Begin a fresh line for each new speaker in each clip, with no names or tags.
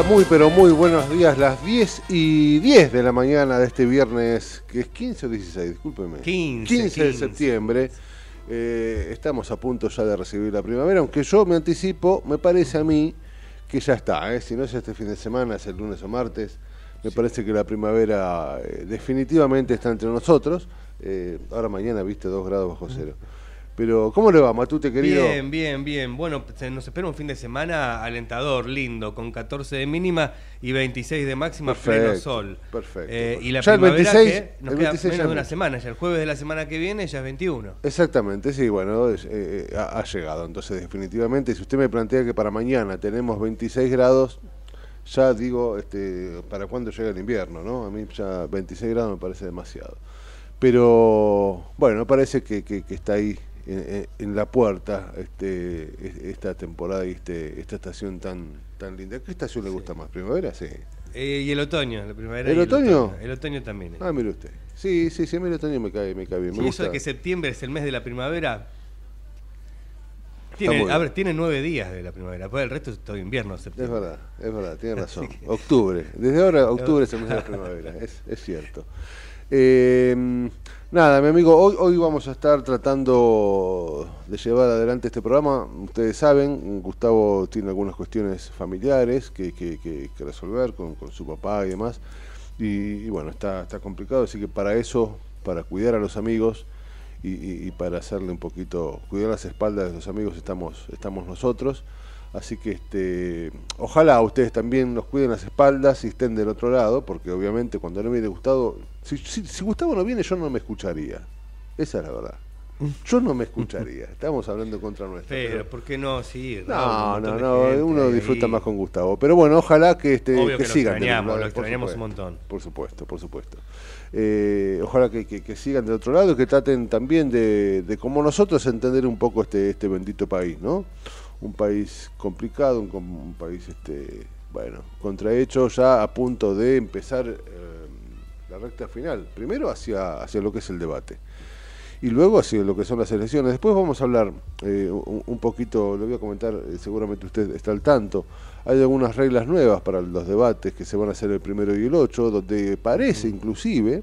Hola, muy pero muy buenos días, las 10 y 10 de la mañana de este viernes, que es 15 o 16, discúlpeme.
15,
15 de septiembre. Eh, estamos a punto ya de recibir la primavera, aunque yo me anticipo, me parece a mí que ya está, ¿eh? si no es este fin de semana, es el lunes o martes, me parece que la primavera eh, definitivamente está entre nosotros. ahora mañana viste 2 grados bajo cero. Pero, ¿cómo le va, Matute, querido?
Bien, bien, bien. Bueno, nos espera un fin de semana alentador, lindo, con 14 de mínima y 26 de máxima, pleno sol.
Perfecto.
Eh, y la ya primavera el 26, que nos queda menos de una semana, ya el jueves de la semana que viene ya es 21.
Exactamente, sí, bueno, eh, eh, ha, llegado. Entonces, definitivamente, si usted me plantea que para mañana tenemos 26 grados, ya digo, este, ¿para cuándo llega el invierno? no A mí ya 26 grados me parece demasiado. Pero, bueno, parece que, que está ahí en, la puerta este, esta temporada y este, esta estación tan, tan linda. ¿Qué estación le gusta más? ¿Primavera? Sí.
Eh, y el otoño, la primavera.
¿El otoño?
el otoño? también.
Ah, mire usted. Sí, sí, sí, el otoño me cae, me cae bien.
Me eso de que septiembre es el mes de la primavera. Tiene, a ver, tiene nueve días de la primavera, después el resto es todo invierno. Septiembre.
Es verdad, es verdad, tiene razón. Octubre, desde ahora octubre es el mes de la primavera, es, es cierto. Eh, Nada, mi amigo, hoy, hoy vamos a estar tratando de llevar adelante este programa. Ustedes saben, Gustavo tiene algunas cuestiones familiares que, que, resolver con, con, su papá y demás. Y, bueno, está, está complicado, así que para eso, para cuidar a los amigos y, y, para hacerle un poquito, cuidar las espaldas de los amigos, estamos, estamos nosotros. Así que este, ojalá ustedes también nos cuiden las espaldas y estén del otro lado, porque obviamente cuando no viene Gustavo, si, si, Gustavo no viene yo no me escucharía. Esa es la verdad. Yo no me escucharía. Estamos hablando contra nuestra.
Pero, ¿por qué no? Sí,
no, no, no. uno disfruta más con Gustavo. Pero bueno, ojalá que, este,
que,
que sigan.
Lo extrañamos, lo extrañamos un montón.
Por supuesto, por supuesto. Eh, ojalá que, que, sigan del otro lado y que traten también de, de, como nosotros, entender un poco este, este bendito país, ¿no? Un país complicado, un, país, este, bueno, contrahecho, ya a punto de empezar eh, la recta final. Primero hacia, hacia lo que es el debate y luego hacia lo que son las elecciones. Después vamos a hablar eh, un, poquito, lo voy a comentar, eh, seguramente usted está al tanto. Hay algunas reglas nuevas para los debates que se van a hacer el primero y el ocho, donde parece inclusive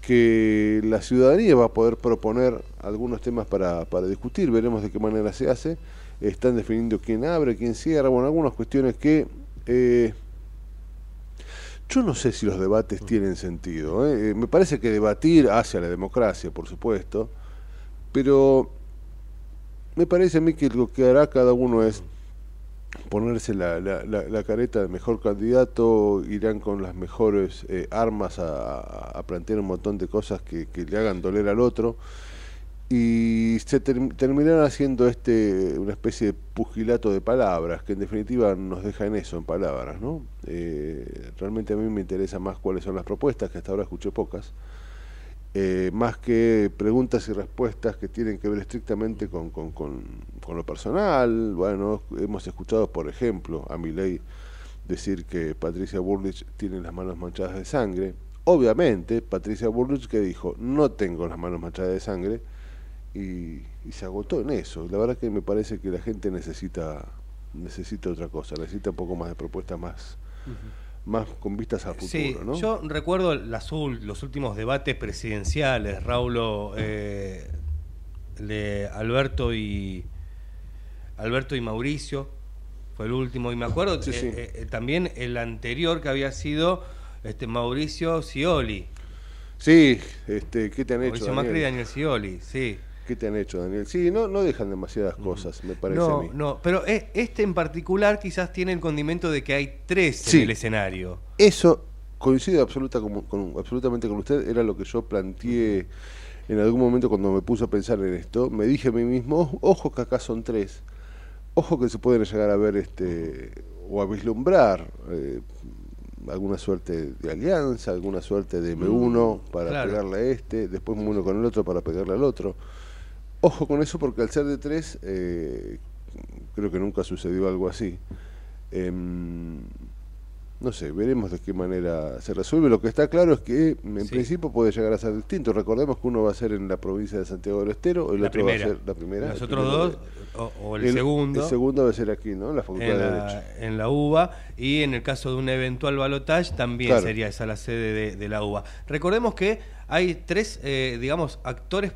que la ciudadanía va a poder proponer algunos temas para, para discutir, veremos de qué manera se hace están definiendo quién abre, quién cierra, bueno, algunas cuestiones que... Eh, yo no sé si los debates tienen sentido. ¿eh? Me parece que debatir hacia la democracia, por supuesto, pero me parece a mí que lo que hará cada uno es ponerse la, la, la, careta de mejor candidato, irán con las mejores eh, armas a, plantear un montón de cosas que, le hagan doler al otro y se terminarán haciendo este una especie de pugilato de palabras que en definitiva nos deja en eso en palabras no eh, realmente a mí me interesa más cuáles son las propuestas que hasta ahora escuché pocas eh, más que preguntas y respuestas que tienen que ver estrictamente con, con, con, lo personal. Bueno, hemos escuchado, por ejemplo, a ley decir que Patricia Burlich tiene las manos manchadas de sangre. Obviamente, Patricia Burlich que dijo, no tengo las manos manchadas de sangre, y, se agotó en eso. La verdad que me parece que la gente necesita, necesita otra cosa, necesita un poco más de propuestas más más con vistas a futuro, sí,
Yo recuerdo los últimos debates presidenciales, Raulo, eh, de Alberto y Alberto y Mauricio, fue el último, y me acuerdo eh, eh, también el anterior que había sido este Mauricio Scioli.
Sí, este, ¿qué te han hecho?
Mauricio Macri y Daniel Scioli, sí.
¿Qué te han hecho, Daniel? Sí, no, no dejan demasiadas cosas, me parece
no,
a mí.
No, pero e, este en particular quizás tiene el condimento de que hay tres en el escenario.
Eso coincide absoluta con, absolutamente con usted, era lo que yo planteé en algún momento cuando me puse a pensar en esto. Me dije a mí mismo, ojo que acá son tres, ojo que se pueden llegar a ver este o a vislumbrar eh, alguna suerte de alianza, alguna suerte de M1 mm, para pegarle a este, después M1 con el otro para pegarle al otro. Ojo con eso porque al ser de tres, eh, creo que nunca sucedió algo así. Em, no sé, veremos de qué manera se resuelve. Lo que está claro es que en principio puede llegar a ser distinto. Recordemos que uno va a ser en la provincia de Santiago del Estero, el otro va a ser la primera.
Los otros dos, o, el, segundo.
El segundo va a ser aquí, ¿no?
La Facultad de Derecho. En la UBA, y en el caso de un eventual balotage también sería esa la sede de, la UBA. Recordemos que hay tres, eh, digamos, actores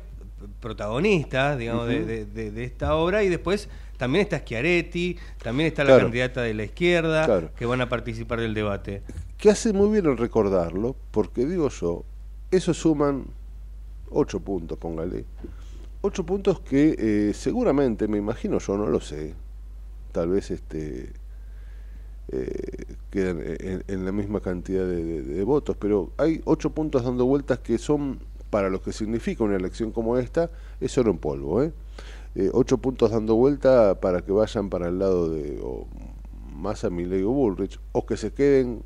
protagonistas, digamos, de, esta obra y después también está Schiaretti, también está la candidata de la izquierda que van a participar del debate.
Que hace muy bien en recordarlo, porque digo yo, eso suman ocho puntos, póngale. Ocho puntos que eh, seguramente, me imagino yo, no lo sé, tal vez este eh, quedan en, la misma cantidad de votos, pero hay ocho puntos dando vueltas que son para lo que significa una elección como esta, es oro en polvo. ¿eh? ¿eh? ocho puntos dando vuelta para que vayan para el lado de o Massa, Milley o Bullrich, o que se queden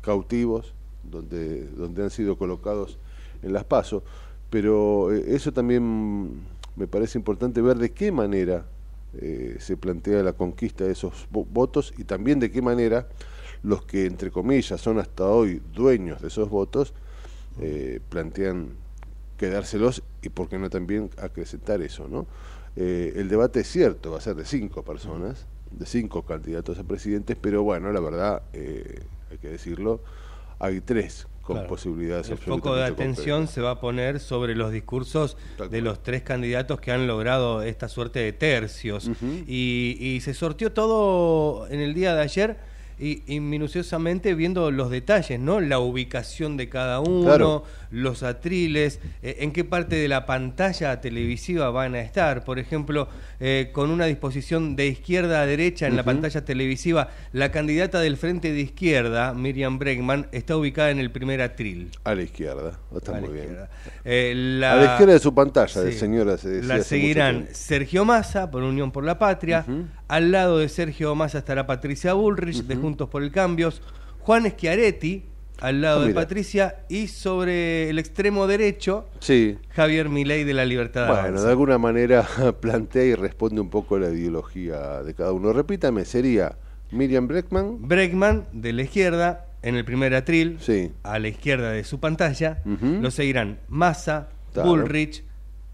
cautivos donde, donde han sido colocados en las pasos. Pero eh, eso también me parece importante ver de qué manera eh, se plantea la conquista de esos votos y también de qué manera los que, entre comillas, son hasta hoy dueños de esos votos, plantean quedárselos y por qué no también acrecentar eso, ¿no? Eh, el debate es cierto, va a ser de cinco personas, de cinco candidatos a presidentes, pero bueno, la verdad, eh, hay que decirlo, hay tres con posibilidades
El foco de atención se va a poner sobre los discursos de los tres candidatos que han logrado esta suerte de tercios. y, y se sortió todo en el día de ayer y, minuciosamente viendo los detalles, ¿no? La ubicación de cada uno, los atriles, eh, en qué parte de la pantalla televisiva van a estar. Por ejemplo, eh, con una disposición de izquierda a derecha en la pantalla televisiva, la candidata del frente de izquierda, Miriam Bregman, está ubicada en el primer atril.
A la izquierda, está muy bien. Eh, la, a la izquierda de su pantalla, de señora. Se
la seguirán Sergio Massa, por Unión por la Patria. Al lado de Sergio Massa estará Patricia Bullrich, de Juntos por el Cambio. Juan Schiaretti, al lado ah, de Patricia. Y sobre el extremo derecho,
sí.
Javier Milei de la Libertad.
Bueno, de alguna manera plantea y responde un poco a la ideología de cada uno. Repítame, sería Miriam Breckman.
Breckman, de la izquierda, en el primer atril, a la izquierda de su pantalla. Lo seguirán Massa, Bullrich,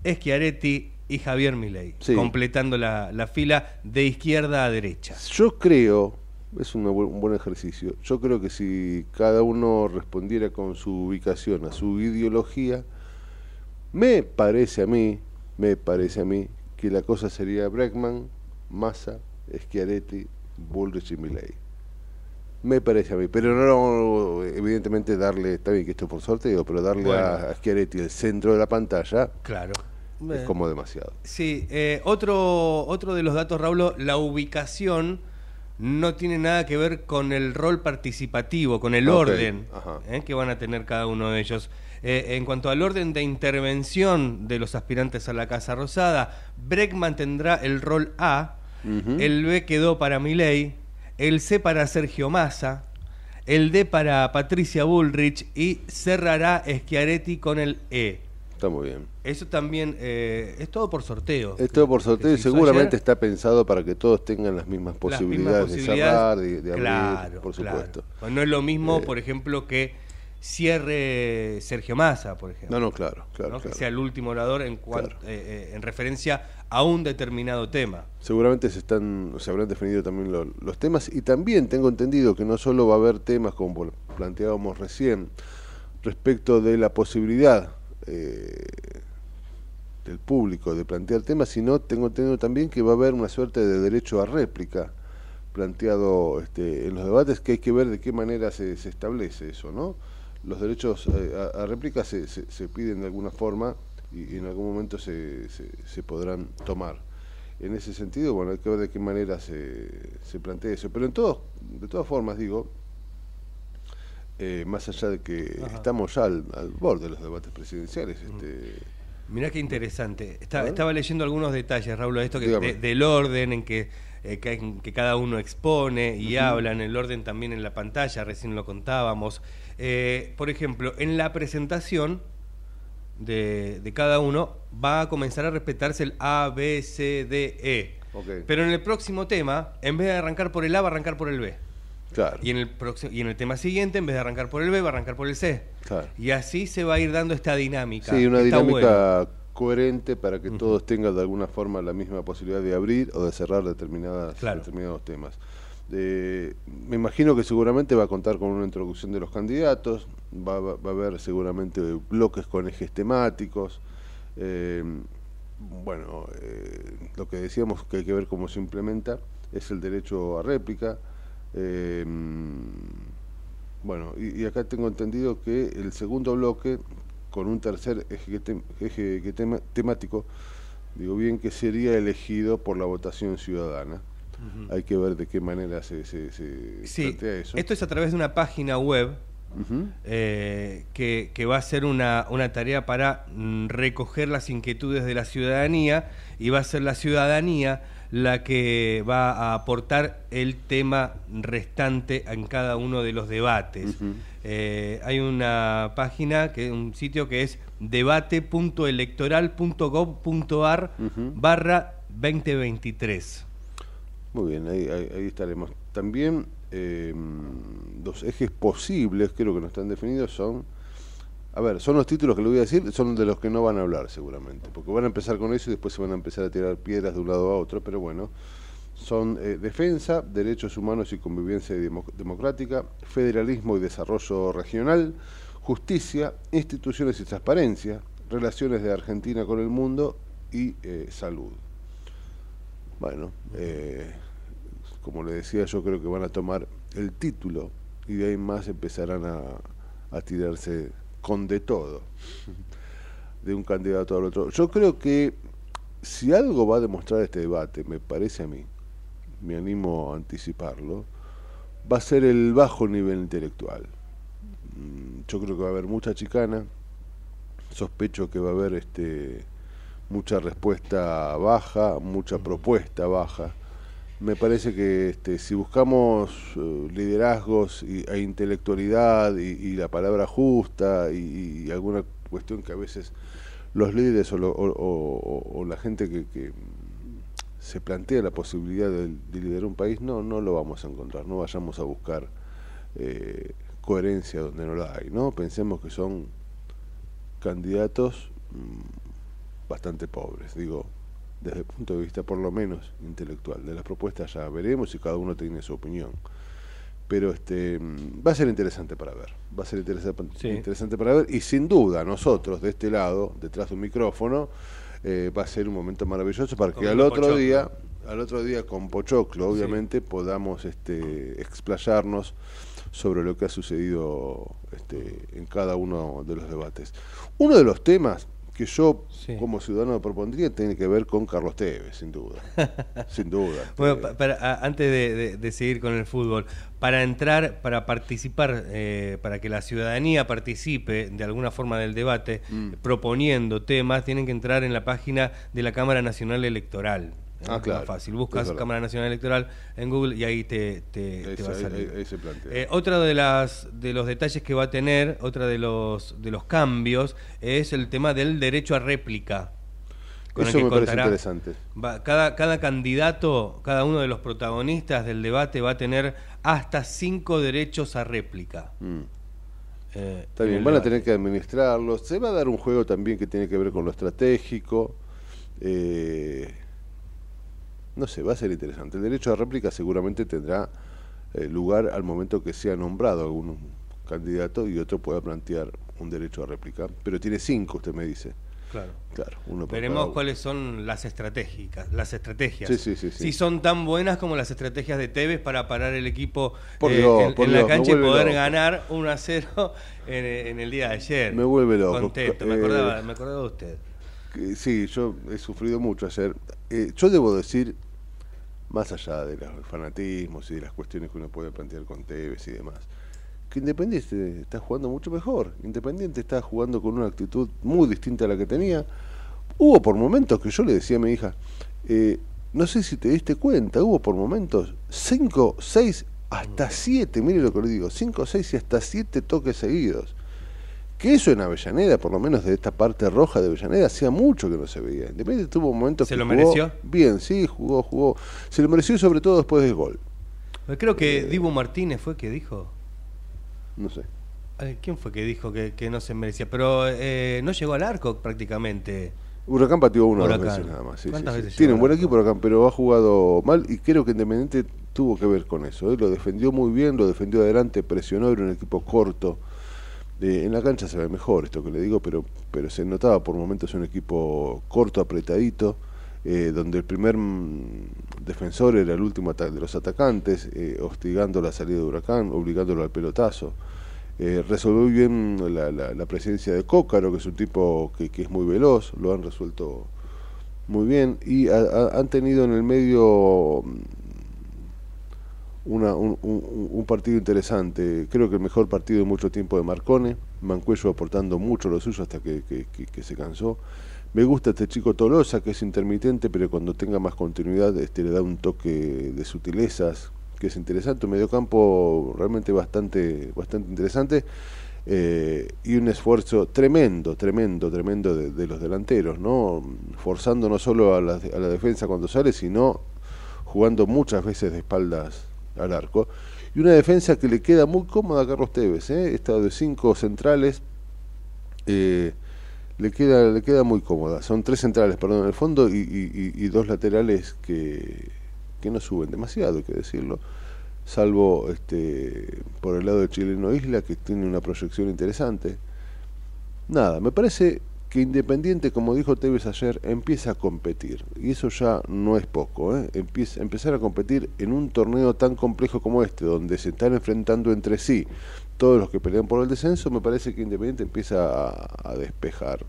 Schiaretti y Javier Milei, completando la, fila de izquierda a derecha.
Yo creo, es un buen ejercicio, yo creo que si cada uno respondiera con su ubicación a su ideología, me parece a mí, me parece a mí, que la cosa sería Breckman, Massa, Schiaretti, Bullrich y Milei. Me parece a mí, pero no, evidentemente darle, está bien que esto por sorteo, pero darle a, a Schiaretti el centro de la pantalla.
Claro
es como demasiado.
Sí, eh, otro, otro de los datos, Raúl, la ubicación no tiene nada que ver con el rol participativo, con el orden ¿eh? que van a tener cada uno de ellos. Eh, en cuanto al orden de intervención de los aspirantes a la Casa Rosada, Breckman tendrá el rol A, el B quedó para Milei, el C para Sergio Massa, el D para Patricia Bullrich y cerrará Schiaretti con el E.
Está muy bien.
Eso también eh, es todo por sorteo.
Es todo por sorteo y seguramente está pensado para que todos tengan las mismas posibilidades, de cerrar, de, abrir, por supuesto.
Pues no es lo mismo, eh, por ejemplo, que cierre Sergio Massa, por ejemplo.
No, no, claro, claro.
Que sea el último orador en, cuanto, eh, en referencia a un determinado tema.
Seguramente se están se habrán definido también los temas y también tengo entendido que no solo va a haber temas como planteábamos recién respecto de la posibilidad eh, del público de plantear temas, sino tengo entendido también que va a haber una suerte de derecho a réplica planteado este, en los debates, que hay que ver de qué manera se, establece eso, ¿no? Los derechos eh, a, réplica se, se, piden de alguna forma y, en algún momento se, se, podrán tomar. En ese sentido, bueno, hay que ver de qué manera se, se plantea eso. Pero en todo, de todas formas, digo, eh, más allá de que estamos ya al, borde de los debates presidenciales. Este,
Mirá qué interesante. estaba leyendo algunos detalles, Raúl, de esto que, del orden en que, eh, que, cada uno expone y habla, en el orden también en la pantalla, recién lo contábamos. Eh, por ejemplo, en la presentación de, de, cada uno va a comenzar a respetarse el A, B, C, D, E. Pero en el próximo tema, en vez de arrancar por el A, va a arrancar por el B. Y en el próximo, y en el tema siguiente, en vez de arrancar por el B, va a arrancar por el C. Y así se va a ir dando esta dinámica.
Sí, una dinámica coherente para que todos tengan de alguna forma la misma posibilidad de abrir o de cerrar determinadas, determinados temas. me imagino que seguramente va a contar con una introducción de los candidatos, va, a haber seguramente bloques con ejes temáticos. Eh, bueno, eh, lo que decíamos que hay que ver cómo se implementa es el derecho a réplica. Eh, bueno, y, acá tengo entendido que el segundo bloque, con un tercer eje, temático, digo bien que sería elegido por la votación ciudadana. Hay que ver de qué manera se, se, plantea eso.
Esto es a través de una página web eh, que, que, va a ser una, una tarea para mm, recoger las inquietudes de la ciudadanía y va a ser la ciudadanía la que va a aportar el tema restante en cada uno de los debates. Eh, hay una página, que un sitio que es debate.electoral.gov.ar barra 2023.
Muy bien, ahí, estaremos. También eh, los ejes posibles, creo que no están definidos, son a ver, son los títulos que le voy a decir, son de los que no van a hablar seguramente, porque van a empezar con eso y después se van a empezar a tirar piedras de un lado a otro, pero bueno, son eh, defensa, derechos humanos y convivencia democrática, federalismo y desarrollo regional, justicia, instituciones y transparencia, relaciones de Argentina con el mundo y eh, salud. Bueno, eh, como le decía, yo creo que van a tomar el título y de ahí más empezarán a, a tirarse con de todo, de un candidato al otro. Yo creo que si algo va a demostrar este debate, me parece a mí, me animo a anticiparlo, va a ser el bajo nivel intelectual. Mm, yo creo que va a haber mucha chicana, sospecho que va a haber este mucha respuesta baja, mucha propuesta baja me parece que este, si buscamos eh, liderazgos y, e intelectualidad y, la palabra justa y, alguna cuestión que a veces los líderes o, la gente que, se plantea la posibilidad de, liderar un país, no, no lo vamos a encontrar, no vayamos a buscar eh, coherencia donde no la hay, ¿no? Pensemos que son candidatos mm, bastante pobres, digo, desde el punto de vista por lo menos intelectual. De las propuestas ya veremos y cada uno tiene su opinión. Pero este va a ser interesante para ver, va a ser interesante, interesante para ver y sin duda nosotros de este lado, detrás de un micrófono, eh, va a ser un momento maravilloso para que al otro día, al otro día con Pochoclo, obviamente, podamos este, explayarnos sobre lo que ha sucedido este, en cada uno de los debates. Uno de los temas que yo como ciudadano propondría tiene que ver con Carlos Tevez, sin duda. sin duda.
Bueno, antes de, seguir con el fútbol, para entrar, para participar, eh, para que la ciudadanía participe de alguna forma del debate, mm. proponiendo temas, tienen que entrar en la página de la Cámara Nacional Electoral.
Ah, claro.
fácil. Buscas Cámara Nacional Electoral en Google y ahí te, te, va a salir. Ahí, se plantea. Eh, otro de, las, de los detalles que va a tener, otra de los, de los cambios, es el tema del derecho a réplica.
Eso me parece interesante.
cada, cada candidato, cada uno de los protagonistas del debate va a tener hasta cinco derechos a réplica.
Mm. Eh, Está bien, van a tener que administrarlos. Se va a dar un juego también que tiene que ver con lo estratégico. Eh, no sé, va a ser interesante. El derecho a réplica seguramente tendrá eh, lugar al momento que sea nombrado algún candidato y otro pueda plantear un derecho a réplica. Pero tiene cinco, usted me dice.
Claro.
Claro,
Veremos cuáles son las estratégicas, las estrategias.
Sí, sí, sí,
si son tan buenas como las estrategias de Tevez para parar el equipo eh, en, la cancha y poder ganar 1 a 0 en, el día de ayer.
Me vuelve loco.
Contento, me acordaba, me acordaba de usted.
Sí, yo he sufrido mucho ayer. Eh, yo debo decir más allá de los fanatismos y de las cuestiones que uno puede plantear con Tevez y demás, que Independiente está jugando mucho mejor. Independiente está jugando con una actitud muy distinta a la que tenía. Hubo por momentos que yo le decía a mi hija, eh, no sé si te diste cuenta, hubo por momentos 5, 6, hasta 7, mire lo que le digo, 5, 6 y hasta 7 toques seguidos que eso en Avellaneda, por lo menos de esta parte roja de Avellaneda, hacía mucho que no se veía. Independiente tuvo momentos
¿Se
que
lo mereció?
Bien, sí, jugó, jugó. Se lo mereció sobre todo después del gol.
Creo que eh, Dibu Martínez fue que dijo.
No sé.
¿Quién fue que dijo que, no se merecía? Pero eh, no llegó al arco prácticamente.
Huracán pateó una o dos veces nada más. Tiene un buen equipo Huracán, pero ha jugado mal y creo que Independiente tuvo que ver con eso. ¿eh? Lo defendió muy bien, lo defendió adelante, presionó, era un equipo corto en la cancha se ve mejor esto que le digo, pero, pero se notaba por momentos un equipo corto, apretadito, eh, donde el primer mm, defensor era el último de los atacantes, eh, hostigando la salida de Huracán, obligándolo al pelotazo. Eh, resolvió bien la, presencia de Cócaro, que es un tipo que, que, es muy veloz, lo han resuelto muy bien, y han tenido en el medio un, partido interesante. Creo que el mejor partido de mucho tiempo de Marcone. Mancuello aportando mucho lo suyo hasta que, se cansó. Me gusta este chico Tolosa, que es intermitente, pero cuando tenga más continuidad este, le da un toque de sutilezas, que es interesante. Un mediocampo realmente bastante, bastante interesante. Eh, y un esfuerzo tremendo, tremendo, tremendo de, los delanteros, ¿no? Forzando no solo a la, a la defensa cuando sale, sino jugando muchas veces de espaldas al arco. Y una defensa que le queda muy cómoda a Carlos Tevez, ¿eh? esta de cinco centrales, eh, le, queda, le queda muy cómoda. Son tres centrales, perdón, en el fondo y, dos laterales que, que, no suben demasiado, hay que decirlo, salvo este, por el lado de Chileno Isla, que tiene una proyección interesante. Nada, me parece que Independiente, como dijo Tevez ayer, empieza a competir. Y eso ya no es poco. ¿eh? Empezar a competir en un torneo tan complejo como este, donde se están enfrentando entre sí todos los que pelean por el descenso, me parece que Independiente empieza a, despejar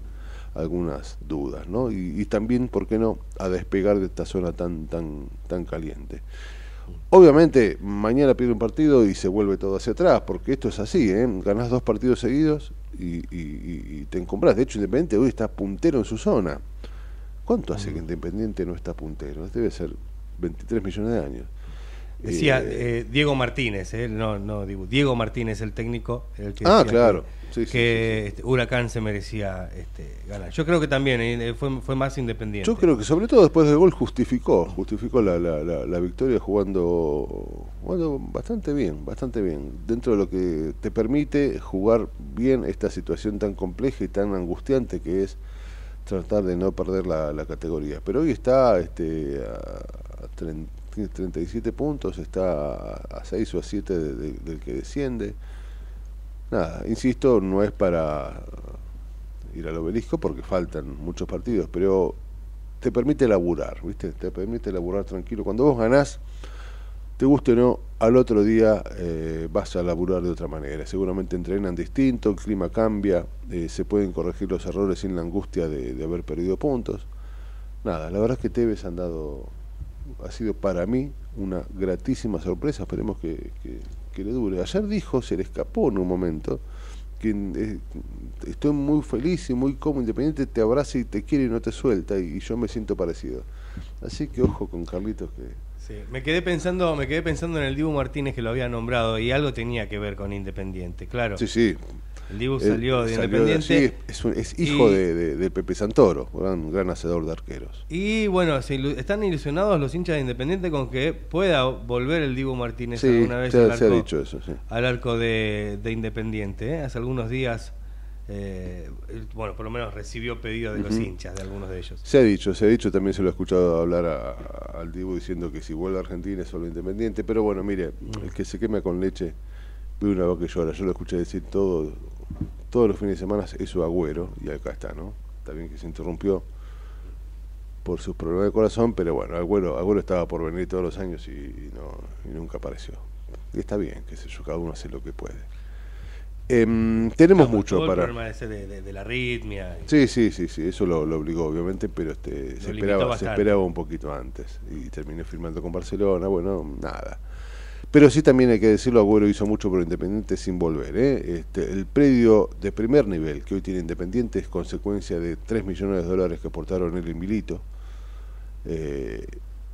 algunas dudas, ¿no? Y, y, también, ¿por qué no?, a despegar de esta zona tan, tan, tan caliente. Obviamente, mañana pierde un partido y se vuelve todo hacia atrás, porque esto es así, ¿eh? Ganás dos partidos seguidos y, te encombras. De hecho, Independiente hoy está puntero en su zona. ¿Cuánto hace que Independiente no está puntero? Debe ser 23 millones de años.
Decía eh, eh, Diego Martínez, eh, no, no, Diego Martínez, el técnico. El
que ah, claro.
Que, este, Huracán se merecía este, ganar. Yo creo que también fue, fue más independiente.
Yo creo que sobre todo después del gol justificó, justificó la, la, la, victoria jugando, jugando bastante bien, bastante bien. Dentro de lo que te permite jugar bien esta situación tan compleja y tan angustiante que es tratar de no perder la, categoría. Pero hoy está este, a, a 30 tiene 37 puntos, está a 6 o a 7 del que desciende. Nada, insisto, no es para ir al obelisco porque faltan muchos partidos, pero te permite laburar, ¿viste? Te permite laburar tranquilo. Cuando vos ganás, te guste o no, al otro día eh, vas a laburar de otra manera. Seguramente entrenan distinto, el clima cambia, eh, se pueden corregir los errores sin la angustia de, haber perdido puntos. Nada, la verdad es que Tevez han dado, ha sido para mí una gratísima sorpresa, esperemos que, que, le dure. Ayer dijo, se le escapó en un momento, que eh, estoy muy feliz y muy cómodo, independiente, te abraza y te quiere y no te suelta, y, yo me siento parecido. Así que ojo con Carlitos que...
Sí, me quedé pensando, me quedé pensando en el Dibu Martínez que lo había nombrado y algo tenía que ver con Independiente, claro.
Sí, sí.
El Dibu salió de Independiente.
es, hijo de, Pepe Santoro, un gran hacedor de arqueros.
Y bueno, están ilusionados los hinchas de Independiente con que pueda volver el Dibu Martínez alguna vez
al, arco, ha dicho eso,
al arco de, Independiente. ¿eh? Hace algunos días eh, bueno, por lo menos recibió pedido de los hinchas, de algunos de ellos.
Se ha dicho, se ha dicho, también se lo he escuchado hablar al Dibu diciendo que si vuelve a Argentina es solo independiente, pero bueno, mire, mm. el que se quema con leche ve una voz que llora, yo lo escuché decir todo, todos los fines de semana eso agüero, y acá está, ¿no? Está bien que se interrumpió por sus problemas de corazón, pero bueno, Agüero, Agüero estaba por venir todos los años y, no, y nunca apareció. Y está bien, que sé yo, cada uno hace lo que puede. Em, tenemos mucho para.
El problema ese de, la arritmia.
Sí, sí, sí, sí, eso lo, obligó, obviamente, pero este, se, esperaba, se esperaba un poquito antes. Y terminé firmando con Barcelona, bueno, nada. Pero sí también hay que decirlo, Agüero hizo mucho por Independiente sin volver. ¿eh? Este, el predio de primer nivel que hoy tiene Independiente es consecuencia de 3 millones de dólares que aportaron él y Milito. Eh,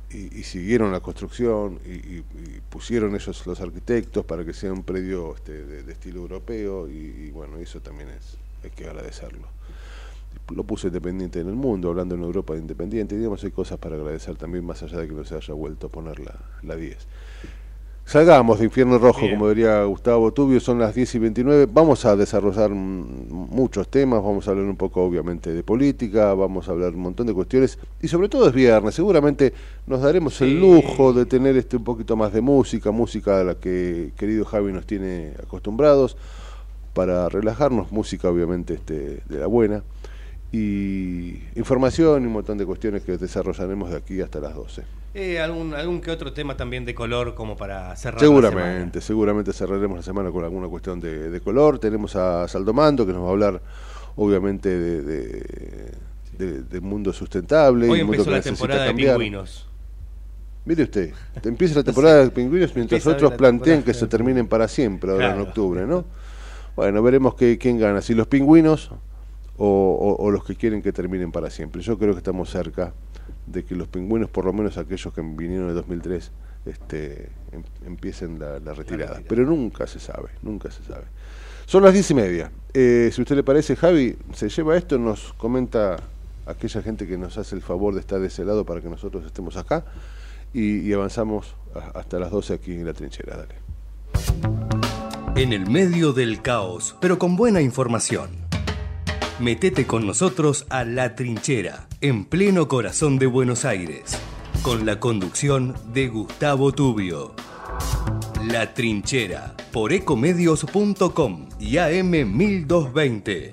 y, siguieron la construcción y, pusieron ellos los arquitectos para que sea un predio este, de, estilo europeo y, bueno, eso también es hay que agradecerlo. Lo puso independiente en el mundo, hablando en Europa de independiente, y digamos, hay cosas para agradecer también, más allá de que no se haya vuelto a poner la, la 10. Salgamos de Infierno Rojo, como diría Gustavo Tubio, son las 10 y 29. Vamos a desarrollar muchos temas, vamos a hablar un poco obviamente de política, vamos a hablar un montón de cuestiones y sobre todo es viernes, seguramente nos daremos el lujo de tener este un poquito más de música, música a la que querido Javi nos tiene acostumbrados para relajarnos, música obviamente este, de la buena y información y un montón de cuestiones que desarrollaremos de aquí hasta las 12.
Eh, algún, algún que otro tema también de color como para cerrar
Seguramente, seguramente cerraremos la semana con alguna cuestión de, color. Tenemos a Saldomando que nos va a hablar obviamente de, de, mundo sustentable.
Hoy
y
empezó la temporada de pingüinos.
Mire usted, empieza la temporada de pingüinos mientras otros plantean que se terminen para siempre ahora en octubre, ¿no? Bueno, veremos que, quién gana, si los pingüinos o, o los que quieren que terminen para siempre. Yo creo que estamos cerca de que los pingüinos, por lo menos aquellos que vinieron en 2003, este, em, empiecen la, retirada. Pero nunca se sabe, nunca se sabe. Son las diez y media. Eh, si usted le parece, Javi, se lleva esto, nos comenta aquella gente que nos hace el favor de estar de ese lado para que nosotros estemos acá y, avanzamos hasta las 12 aquí en la trinchera. Dale.
En el medio del caos, pero con buena información. Metete con nosotros a La Trinchera, en pleno corazón de Buenos Aires, con la conducción de Gustavo Tubio. La Trinchera, por ecomedios.com y AM 1220.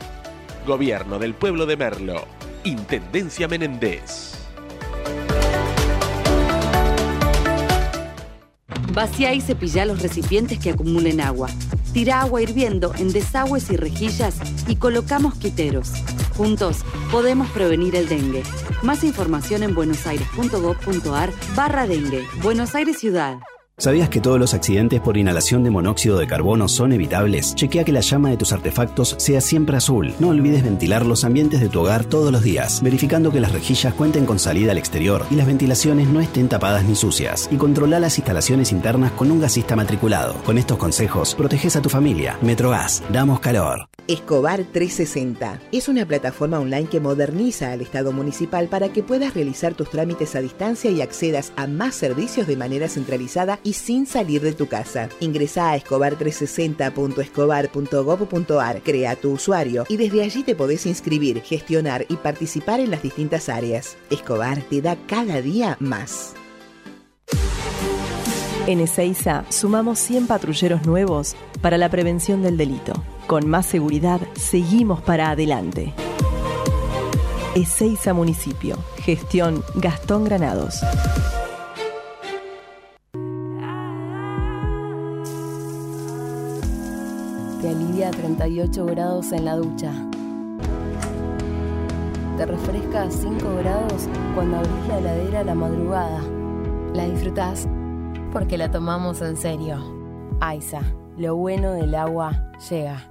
Gobierno del Pueblo de Merlo. Intendencia Menéndez.
Vacía y cepilla los recipientes que acumulen agua. Tira agua hirviendo en desagües y rejillas y colocamos quiteros. Juntos podemos prevenir el dengue. Más información en buenosaires.gov.ar barra dengue. Buenos Aires Ciudad.
¿Sabías que todos los accidentes por inhalación de monóxido de carbono son evitables? Chequea que la llama de tus artefactos sea siempre azul. No olvides ventilar los ambientes de tu hogar todos los días, verificando que las rejillas cuenten con salida al exterior y las ventilaciones no estén tapadas ni sucias. Y controla las instalaciones internas con un gasista matriculado. Con estos consejos, proteges a tu familia. Metrogas, damos calor.
Escobar 360 es una plataforma online que moderniza al Estado municipal para que puedas realizar tus trámites a distancia y accedas a más servicios de manera centralizada y sin salir de tu casa. Ingresa a escobar360.escobar.gov.ar, crea tu usuario y desde allí te podés inscribir, gestionar y participar en las distintas áreas. Escobar te da cada día más.
En Ezeiza sumamos 100 patrulleros nuevos para la prevención del delito. Con más seguridad, seguimos para adelante. Ezeiza Municipio. Gestión Gastón Granados.
A 38 grados en la ducha. Te refresca a 5 grados cuando abrís la heladera a la madrugada. La disfrutás porque la tomamos en serio. AISA, lo bueno del agua llega.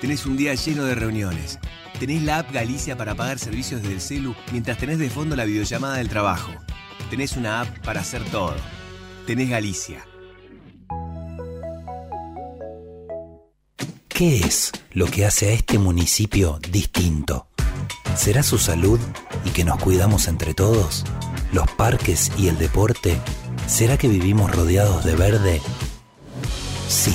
Tenés un día lleno de reuniones. Tenés la app Galicia para pagar servicios desde el celu mientras tenés de fondo la videollamada del trabajo. Tenés una app para hacer todo. Tenés Galicia.
¿Qué es lo que hace a este municipio distinto? ¿Será su salud y que nos cuidamos entre todos? ¿Los parques y el deporte? ¿Será que vivimos rodeados de verde? Sí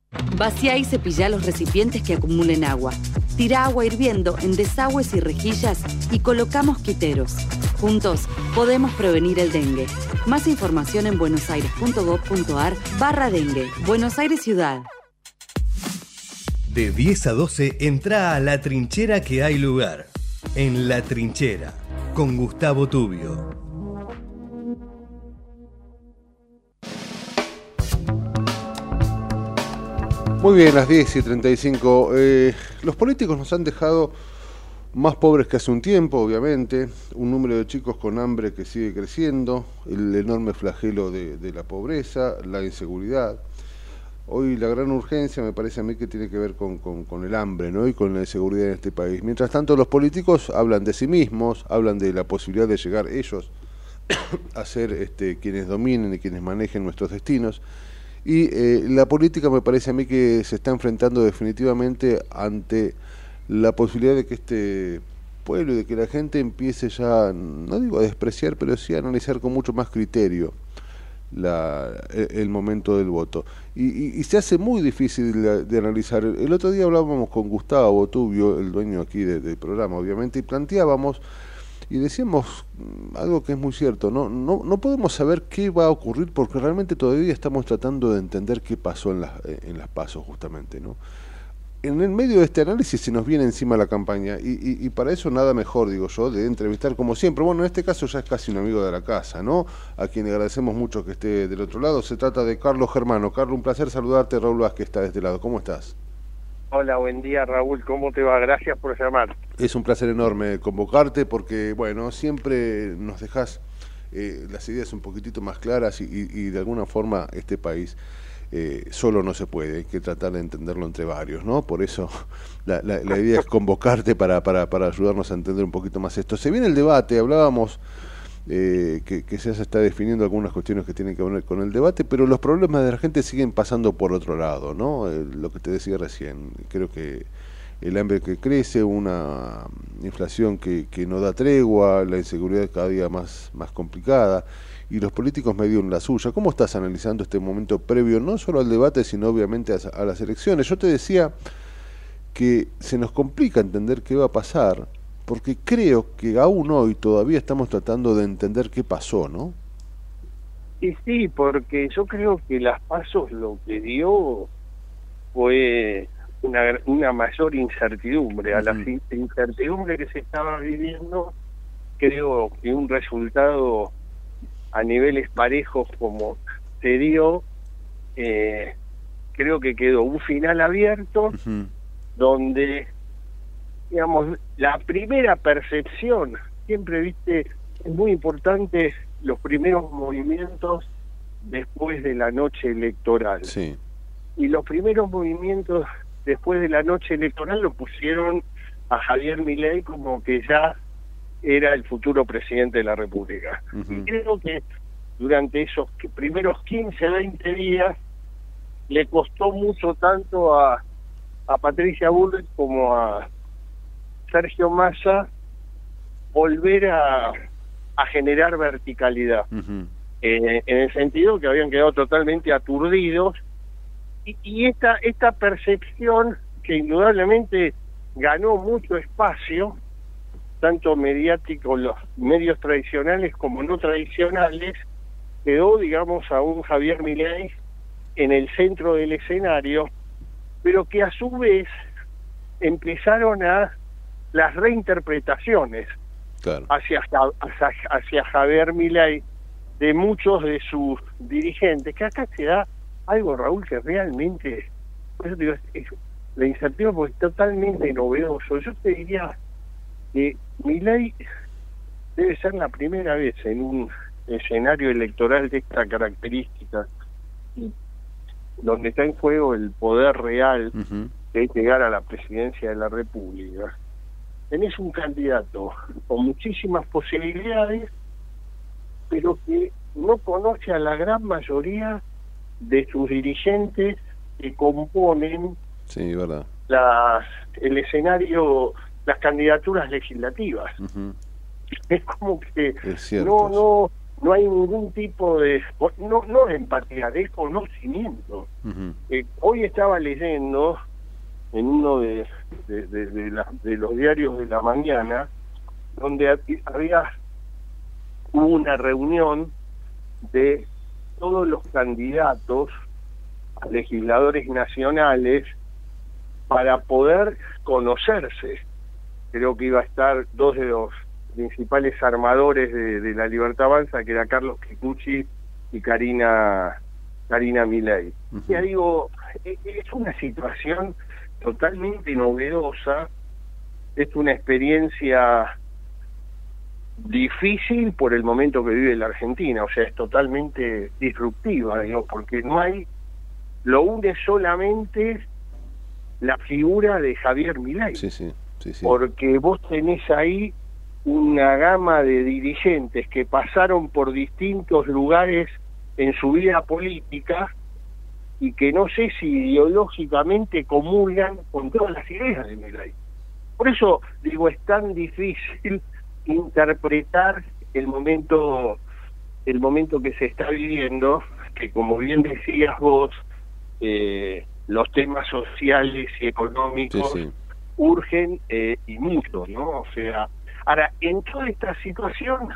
Vacía y cepilla los recipientes que acumulen agua. Tira agua hirviendo en desagües y rejillas y colocamos quiteros. Juntos podemos prevenir el dengue. Más información en buenosaires.gov.ar barra dengue. Buenos Aires Ciudad.
De 10 a 12 entra a la trinchera que hay lugar. En la trinchera, con Gustavo Tubio.
Muy bien, las 10 y 35. Eh, los políticos nos han dejado más pobres que hace un tiempo, obviamente, un número de chicos con hambre que sigue creciendo, el enorme flagelo de, la pobreza, la inseguridad. Hoy la gran urgencia me parece a mí que tiene que ver con, el hambre ¿no? y con la inseguridad en este país. Mientras tanto los políticos hablan de sí mismos, hablan de la posibilidad de llegar ellos a ser este, quienes dominen y quienes manejen nuestros destinos y eh, la política me parece a mí que se está enfrentando definitivamente ante la posibilidad de que este pueblo y de que la gente empiece ya, no digo a despreciar, pero sí a analizar con mucho más criterio la, e, el, momento del voto. Y, se hace muy difícil de, analizar. El otro día hablábamos con Gustavo Tubio, el dueño aquí del programa, obviamente, y planteábamos y decíamos algo que es muy cierto, ¿no? No, no podemos saber qué va a ocurrir porque realmente todavía estamos tratando de entender qué pasó en las, eh, en las pasos justamente, ¿no? en el medio de este análisis se nos viene encima la campaña y, para eso nada mejor, digo yo, de entrevistar como siempre. Bueno, en este caso ya es casi un amigo de la casa, ¿no? A quien agradecemos mucho que esté del otro lado. Se trata de Carlos Germano. Carlos, un placer saludarte. Raúl Vázquez está de este lado. ¿Cómo estás?
Hola, buen día Raúl, ¿cómo te va? Gracias por llamar.
Es un placer enorme convocarte porque, bueno, siempre nos dejas eh, las ideas un poquitito más claras y, y de alguna forma este país eh, solo no se puede, hay que tratar de entenderlo entre varios, ¿no? Por eso la, la, idea es convocarte para, para, para, ayudarnos a entender un poquito más esto. Se viene el debate, hablábamos eh, que, que se está definiendo algunas cuestiones que tienen que ver con el debate, pero los problemas de la gente siguen pasando por otro lado, ¿no? Eh, lo que te decía recién, creo que el hambre que crece, una inflación que, no da tregua, la inseguridad cada día más, más complicada y los políticos me dieron la suya. ¿Cómo estás analizando este momento previo, no solo al debate, sino obviamente a, las elecciones? Yo te decía que se nos complica entender qué va a pasar, porque creo que aún hoy todavía estamos tratando de entender qué pasó, ¿no?
Y sí, porque yo creo que las pasos lo que dio fue una, una mayor incertidumbre. A la incertidumbre que se estaba viviendo, creo que un resultado a niveles parejos como se dio, eh, creo que quedó un final abierto donde, digamos, la primera percepción, siempre viste, es muy importante los primeros movimientos después de la noche electoral.
Sí.
Y los primeros movimientos después de la noche electoral lo pusieron a Javier Milei como que ya era el futuro presidente de la República. Y creo que durante esos primeros 15, 20 días le costó mucho tanto a, a Patricia Bullrich como a Sergio Massa volver a, a generar verticalidad. Eh, en el sentido que habían quedado totalmente aturdidos y, y esta, esta percepción que indudablemente ganó mucho espacio tanto mediático, los medios tradicionales como no tradicionales, quedó, digamos, a un Javier Milei en el centro del escenario, pero que a su vez empezaron a las reinterpretaciones hacia, hacia, hacia Javier Milei de muchos de sus dirigentes, que acá se da algo, Raúl, que realmente, por eso digo, es, la incertidumbre es totalmente novedoso. Yo te diría que mi ley debe ser la primera vez en un escenario electoral de esta característica, donde está en juego el poder real de llegar a la presidencia de la República. Tenés un candidato con muchísimas posibilidades, pero que no conoce a la gran mayoría de sus dirigentes que componen
sí, verdad.
Las, el escenario las candidaturas legislativas. Es como que no, no, no hay ningún tipo de, no, no de empatía, de conocimiento. Eh, hoy estaba leyendo en uno de, de, de, los diarios de la mañana, donde había una reunión de todos los candidatos a legisladores nacionales para poder conocerse creo que iba a estar dos de los principales armadores de, la Libertad Avanza, que era Carlos Kikuchi y Karina Karina Milei. Ya digo, e, es una situación totalmente novedosa, es una experiencia difícil por el momento que vive la Argentina, o sea, es totalmente disruptiva, digo, porque no hay, lo une solamente la figura de Javier Milei.
Sí, sí
porque vos tenés ahí una gama de dirigentes que pasaron por distintos lugares en su vida política y que no sé si ideológicamente comulgan con todas las ideas de Milay. Por eso digo, es tan difícil interpretar el momento el momento que se está viviendo, que como bien decías vos, eh, los temas sociales y económicos urgen eh, y mucho, ¿no? O sea, ahora, en toda esta situación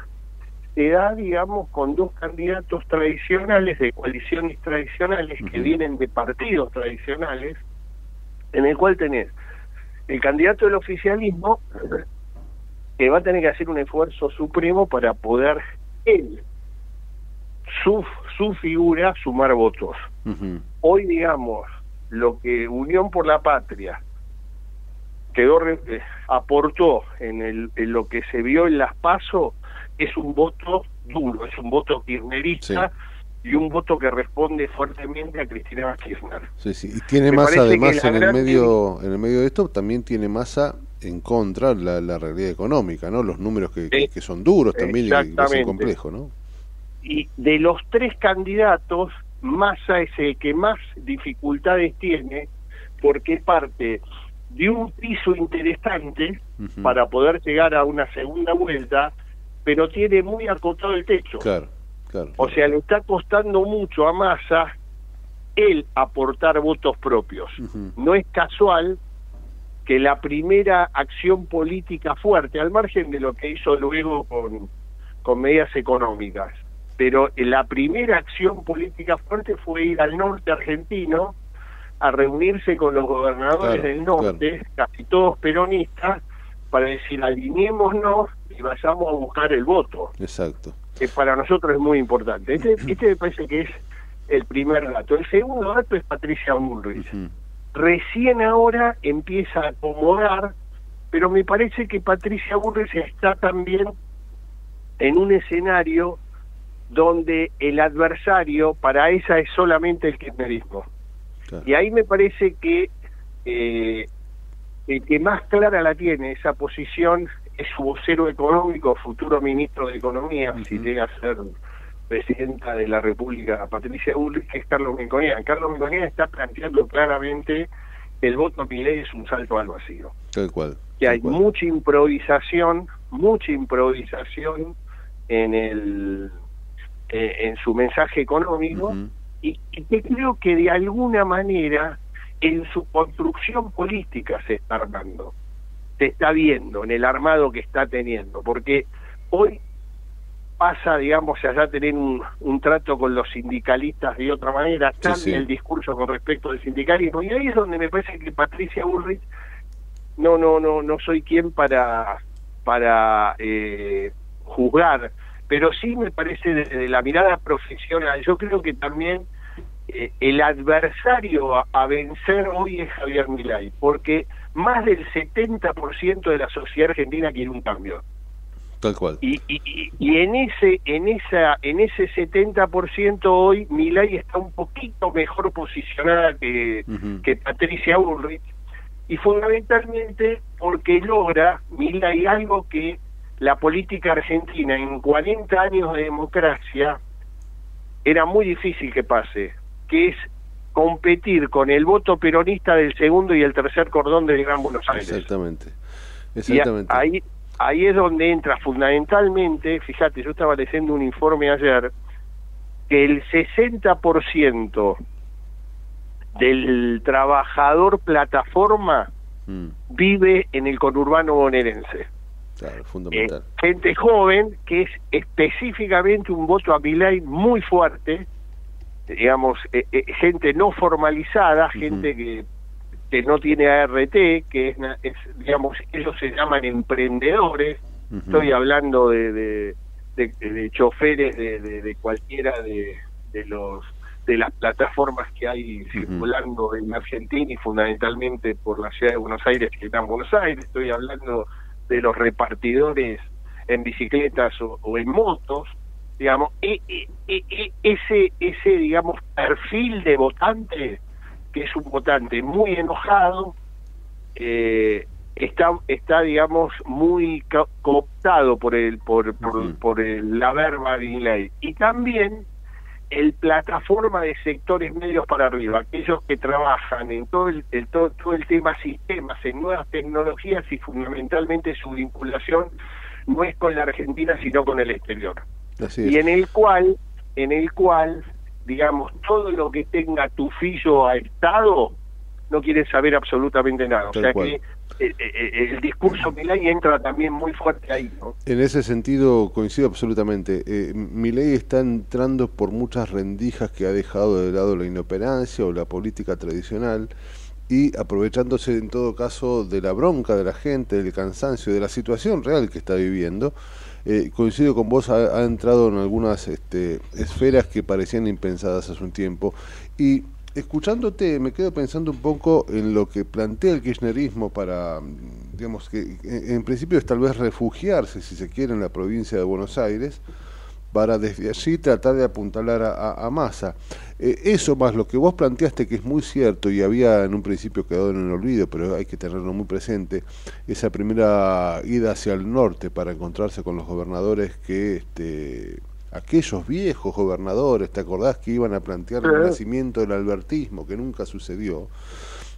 se da, digamos, con dos candidatos tradicionales, de coaliciones tradicionales, que vienen de partidos tradicionales, en el cual tenés el candidato del oficialismo que va a tener que hacer un esfuerzo supremo para poder él, su, su figura, sumar votos. Hoy, digamos, lo que Unión por la Patria quedó eh, aportó en, el, en lo que se vio en las PASO es un voto duro, es un voto kirchnerista y un voto que responde fuertemente a Cristina Kirchner.
Sí, sí. Y tiene más además en el medio en el medio de esto también tiene masa en contra la, la realidad económica, ¿no? Los números que, que son duros también y que son complejos, ¿no?
Y de los tres candidatos, Massa es el que más dificultades tiene porque parte de un piso interesante para poder llegar a una segunda vuelta, pero tiene muy acotado el techo.
Claro, claro.
O sea, le está costando mucho a Massa él aportar votos propios. No es casual que la primera acción política fuerte, al margen de lo que hizo luego con, con medidas económicas, pero la primera acción política fuerte fue ir al norte argentino a reunirse con los gobernadores del norte, casi todos peronistas, para decir alineémonos y vayamos a buscar el voto.
Exacto.
Que para nosotros es muy importante. Este, este me parece que es el primer dato. El segundo dato es Patricia Bullrich. Recién ahora empieza a acomodar, pero me parece que Patricia Bullrich está también en un escenario donde el adversario para esa es solamente el kirchnerismo. Y ahí me parece que eh, el que más clara la tiene esa posición es su vocero económico, futuro ministro de Economía, si llega a ser presidenta de la República, Patricia Ulrich, que es Carlos Menconian. Carlos Menconian está planteando claramente que el voto ley es un salto al vacío.
Tal cual.
Que hay mucha improvisación, mucha improvisación en el eh, en su mensaje económico y, que creo que de alguna manera en su construcción política se está armando, se está viendo en el armado que está teniendo, porque hoy pasa, digamos, a ya tener un, trato con los sindicalistas de otra manera, cambia el discurso con respecto al sindicalismo, y ahí es donde me parece que Patricia Bullrich, no, no, no, no soy quien para, para eh, juzgar pero sí me parece desde la mirada profesional, yo creo que también eh, el adversario a, vencer hoy es Javier Milay, porque más del 70% de la sociedad argentina quiere un cambio.
Tal cual.
Y, y, y en ese en esa en ese 70% hoy Milay está un poquito mejor posicionada que, que Patricia Ulrich y fundamentalmente porque logra Milay algo que la política argentina en 40 años de democracia era muy difícil que pase, que es competir con el voto peronista del segundo y el tercer cordón del Gran Buenos Aires.
Exactamente. Exactamente.
ahí, ahí es donde entra fundamentalmente, fíjate, yo estaba leyendo un informe ayer, que el 60% del trabajador plataforma mm. vive en el conurbano bonaerense.
Claro, fundamental.
Eh, gente joven que es específicamente un voto a Milay muy fuerte, digamos, eh, eh, gente no formalizada, gente que, que no tiene ART, que es, digamos, ellos se llaman emprendedores, estoy hablando de, de, de, choferes de, de, cualquiera de, de los de las plataformas que hay circulando en Argentina y fundamentalmente por la ciudad de Buenos Aires que está en Buenos Aires, estoy hablando de los repartidores en bicicletas o, en motos, digamos, e, e, e, ese, ese, digamos, perfil de votante, que es un votante muy enojado, eh, está, está, digamos, muy cooptado por el, por, por, por el, la verba de ley. Y también el plataforma de sectores medios para arriba, aquellos que trabajan en todo el, todo, el tema sistemas, en nuevas tecnologías y fundamentalmente su vinculación no es con la Argentina sino con el exterior. Y en el cual, en el cual, digamos, todo lo que tenga tu fillo a Estado no quiere saber absolutamente nada. o sea que eh, eh, eh, el discurso Milei entra también muy fuerte ahí.
En ese sentido coincido absolutamente. Eh, Milei está entrando por muchas rendijas que ha dejado de lado la inoperancia o la política tradicional y aprovechándose en todo caso de la bronca de la gente, del cansancio, de la situación real que está viviendo. Eh, coincido con vos, ha, entrado en algunas este, esferas que parecían impensadas hace un tiempo. Y escuchándote me quedo pensando un poco en lo que plantea el kirchnerismo para, digamos que en, principio es tal vez refugiarse, si se quiere, en la provincia de Buenos Aires, para desde allí tratar de apuntalar a, Massa. Eh, eso más lo que vos planteaste, que es muy cierto y había en un principio quedado en el olvido, pero hay que tenerlo muy presente, esa primera ida hacia el norte para encontrarse con los gobernadores que... Este, aquellos viejos gobernadores, ¿te acordás que iban a plantear el nacimiento del albertismo, que nunca sucedió?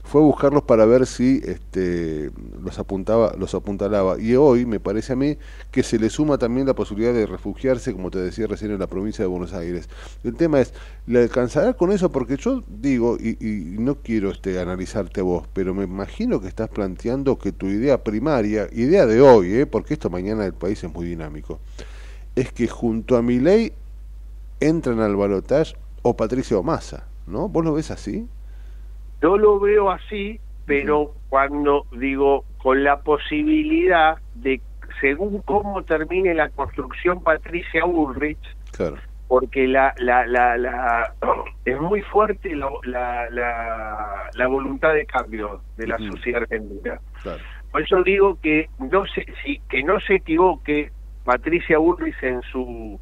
Fue a buscarlos para ver si este, los apuntaba, los apuntalaba. Y hoy me parece a mí que se le suma también la posibilidad de refugiarse, como te decía recién, en la provincia de Buenos Aires. El tema es, ¿le alcanzará con eso? Porque yo digo, y, y no quiero este, analizarte vos, pero me imagino que estás planteando que tu idea primaria, idea de hoy, ¿eh? porque esto mañana el país es muy dinámico, es que junto a mi ley entran al balotaje o Patricio Massa, ¿no? ¿Vos lo ves así?
Yo lo veo así, pero cuando digo con la posibilidad de, según cómo termine la construcción Patricia Ulrich, claro. porque la, la, la, la es muy fuerte la, la, la, voluntad de cambio de la sociedad argentina. Por eso digo que no se, si, que no se equivoque Patricia Ulrich en su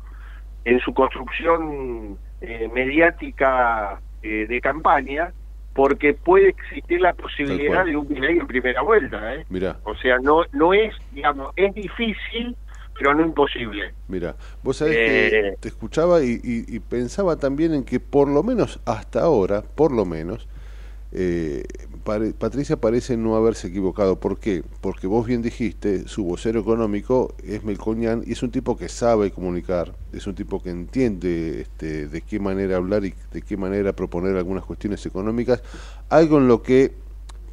en su construcción eh, mediática eh, de campaña, porque puede existir la posibilidad de un delay en primera vuelta. ¿eh? O sea, no no es, digamos, es difícil, pero no imposible.
Mira, vos sabés que eh, te escuchaba y, y, pensaba también en que por lo menos hasta ahora, por lo menos, eh, Patricia parece no haberse equivocado. ¿Por qué? Porque vos bien dijiste, su vocero económico es Melconian y es un tipo que sabe comunicar, es un tipo que entiende este, de qué manera hablar y de qué manera proponer algunas cuestiones económicas, algo en lo que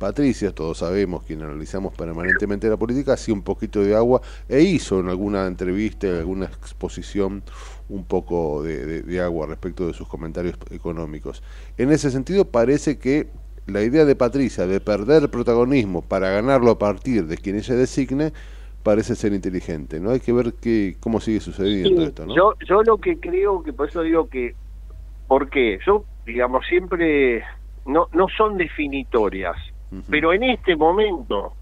Patricia, todos sabemos, quien analizamos permanentemente la política, hacía un poquito de agua e hizo en alguna entrevista, en alguna exposición, un poco de agua respecto de sus comentarios económicos. En ese sentido, parece que la idea de Patricia de perder protagonismo para ganarlo a partir de quien ella designe parece ser inteligente, ¿no? Hay que ver qué, cómo sigue sucediendo esto, ¿no?
Yo, yo lo que creo, que por eso digo que, ¿por qué? Yo, digamos, siempre, no, no son definitorias, pero en este momento,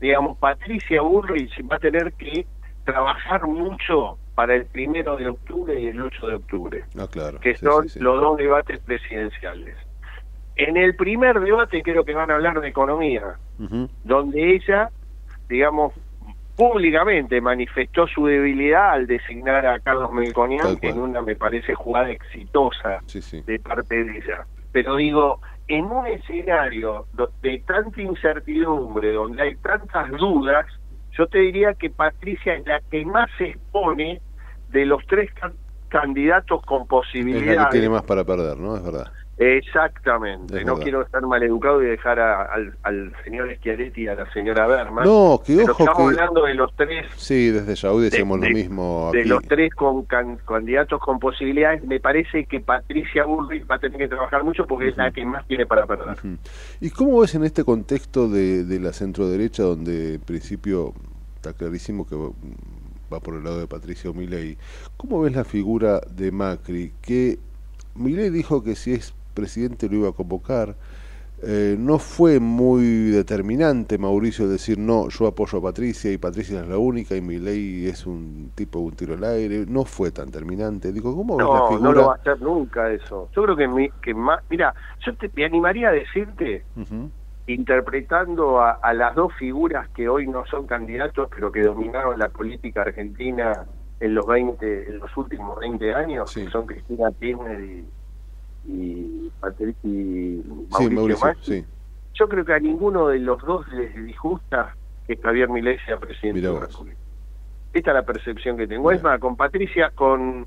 digamos, Patricia Burrich va a tener que trabajar mucho para el primero de octubre y el 8 de octubre,
ah, claro.
que son los dos debates presidenciales. En el primer debate creo que van a hablar de economía, donde ella, digamos, públicamente manifestó su debilidad al designar a Carlos Melconian en una, me parece, jugada exitosa de parte de ella. Pero digo, en un escenario de tanta incertidumbre, donde hay tantas dudas, yo te diría que Patricia es la que más se expone de los tres candidatos con posibilidades. Es
la que tiene más para perder, ¿no? Es verdad.
Exactamente, no quiero estar maleducado y dejar al, al, señor Schiaretti y a la señora Berman.
No, que
ojo estamos hablando de los tres.
Sí, desde ya hoy decimos lo mismo.
De los tres con candidatos con posibilidades, me parece que Patricia Bullrich va a tener que trabajar mucho porque es la que más tiene para perder.
¿Y cómo ves en este contexto de, de la centro-derecha, donde en principio está clarísimo que va por el lado de Patricia Milei? ¿Cómo ves la figura de Macri? Que Milei dijo que si es presidente lo iba a convocar. Eh, no fue muy determinante Mauricio decir no, yo apoyo a Patricia y Patricia es la única y mi ley es un tipo un tiro al aire. No fue tan terminante. Digo, ¿cómo
no,
la figura?
No lo va a hacer nunca eso. Yo creo que, que más. Mira, yo te, me animaría a decirte, interpretando a, las dos figuras que hoy no son candidatos, pero que dominaron la política argentina en los 20, en los últimos 20 años, que son Cristina Kirchner y y, y Mauricio, sí, yo creo que a ninguno de los dos les disgusta que Javier Milei sea presidente de la República. Esta es la percepción que tengo. Es más, con Patricia, con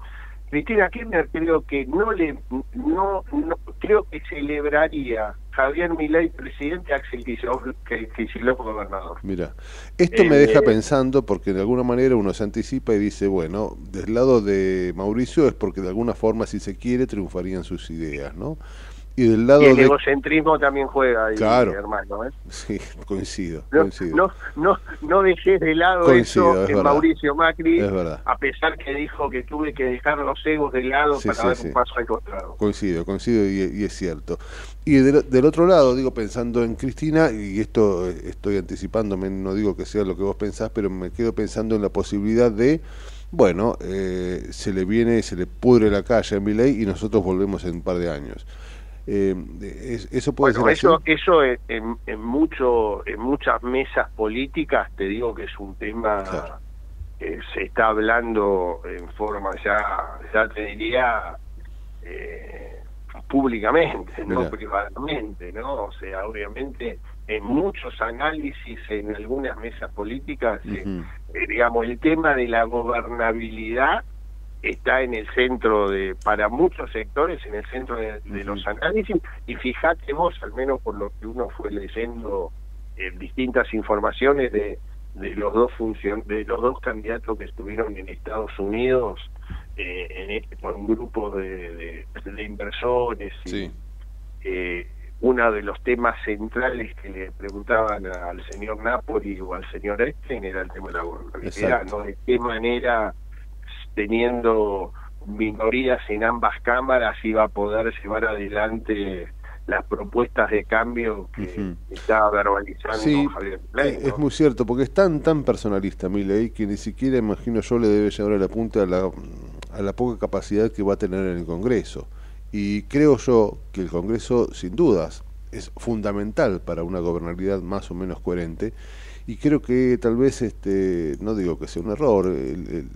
Cristina Kirchner creo que no le no, no creo que celebraría Javier Milei presidente Axel Kicillof gobernador.
Mira, esto me deja eh, pensando porque de alguna manera uno se anticipa y dice, bueno, del lado de Mauricio es porque de alguna forma si se quiere triunfarían sus ideas, ¿no? Y del lado
el egocentrismo también juega ahí,
claro.
hermano. ¿eh?
Sí, coincido.
No,
coincido.
no, no, no dejes de lado
Coincido,
eso
es
que
verdad.
Mauricio Macri,
Es
a pesar que dijo que tuve que dejar los egos de lado
Sí,
para
sí,
dar
sí.
un paso al costado.
Coincido, coincido y, y es cierto. Y del, del otro lado, digo, pensando en Cristina, y esto estoy anticipándome, no digo que sea lo que vos pensás, pero me quedo pensando en la posibilidad de, bueno, eh, se le viene, se le pudre la calle a Milei y nosotros volvemos en un par de años. Eh, es- eso puede
Bueno,
ser
eso,
así.
eso en, en, mucho, en muchas mesas políticas te digo que es un tema que se está hablando en forma ya, ya te diría, eh, públicamente, no privadamente, ¿no? O sea, obviamente en muchos análisis en algunas mesas políticas, eh, eh, digamos, el tema de la gobernabilidad está en el centro de, para muchos sectores, en el centro de, de los análisis, y fíjate vos, al menos por lo que uno fue leyendo eh, distintas informaciones de, de los dos funcion de los dos candidatos que estuvieron en Estados Unidos, eh, en este, por un grupo de, de, de inversores y eh, uno de los temas centrales que le preguntaban al señor Napoli o al señor Epstein era el tema de la gobernabilidad,
Exacto.
¿no? De qué manera, teniendo minorías en ambas cámaras, iba a poder llevar adelante las propuestas de cambio que
Ujú.
estaba verbalizando
Sí,
Javier Milei, ¿no?
es muy cierto, porque es tan, tan personalista Milei que ni siquiera, imagino yo, le debe llevar a la punta a la, a la poca capacidad que va a tener en el Congreso. Y creo yo que el Congreso, sin dudas, es fundamental para una gobernabilidad más o menos coherente. Y creo que tal vez, este, no digo que sea un error, él, él-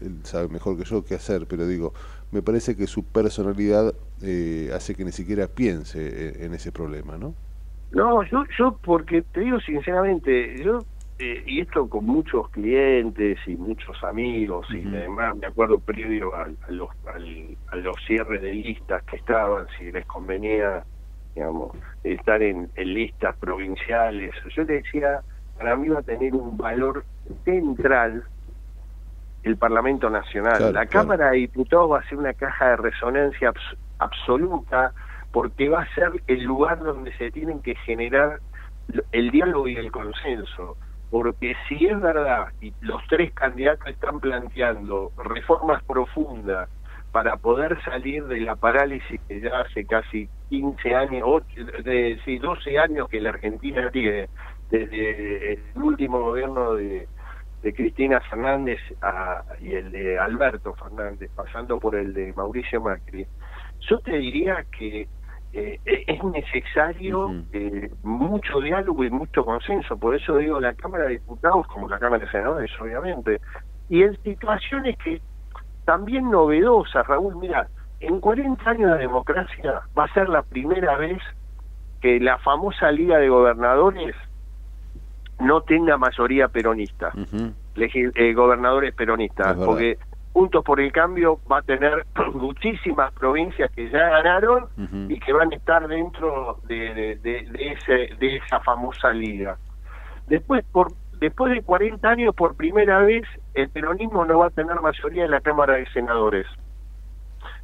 él sabe mejor que yo qué hacer, pero digo, me parece que su personalidad eh, hace que ni siquiera piense en, en ese problema, ¿no?
No, yo, yo porque te digo sinceramente, yo, eh, y esto con muchos clientes y muchos amigos, y además me acuerdo previo al- a, los, al- a los cierres de listas que estaban, si les convenía, digamos, estar en, en listas provinciales, yo le decía, para mí va a tener un valor central el Parlamento Nacional.
Claro,
la
claro.
Cámara de Diputados va a ser una caja de resonancia abs- absoluta porque va a ser el lugar donde se tienen que generar el diálogo y el consenso. Porque si es verdad y los tres candidatos están planteando reformas profundas para poder salir de la parálisis que ya hace casi 15 años, ocho- de, sí, 12 años que la Argentina tiene, desde el último gobierno de, de Cristina Fernández a- y el de Alberto Fernández, pasando por el de Mauricio Macri, yo te diría que eh, es necesario eh, mucho diálogo y mucho consenso. Por eso digo, la Cámara de Diputados, como la Cámara de Senadores, obviamente, y en situaciones que también novedosas, Raúl, mira, en 40 años de democracia va a ser la primera vez que la famosa Liga de Gobernadores no tenga mayoría peronista, legi- eh, gobernadores peronistas, porque Juntos por el Cambio va a tener muchísimas provincias que ya ganaron y que van a estar dentro de, de- de- de ese, de esa famosa liga. Después, por, después de 40 años, por primera vez, el peronismo no va a tener mayoría en la Cámara de Senadores.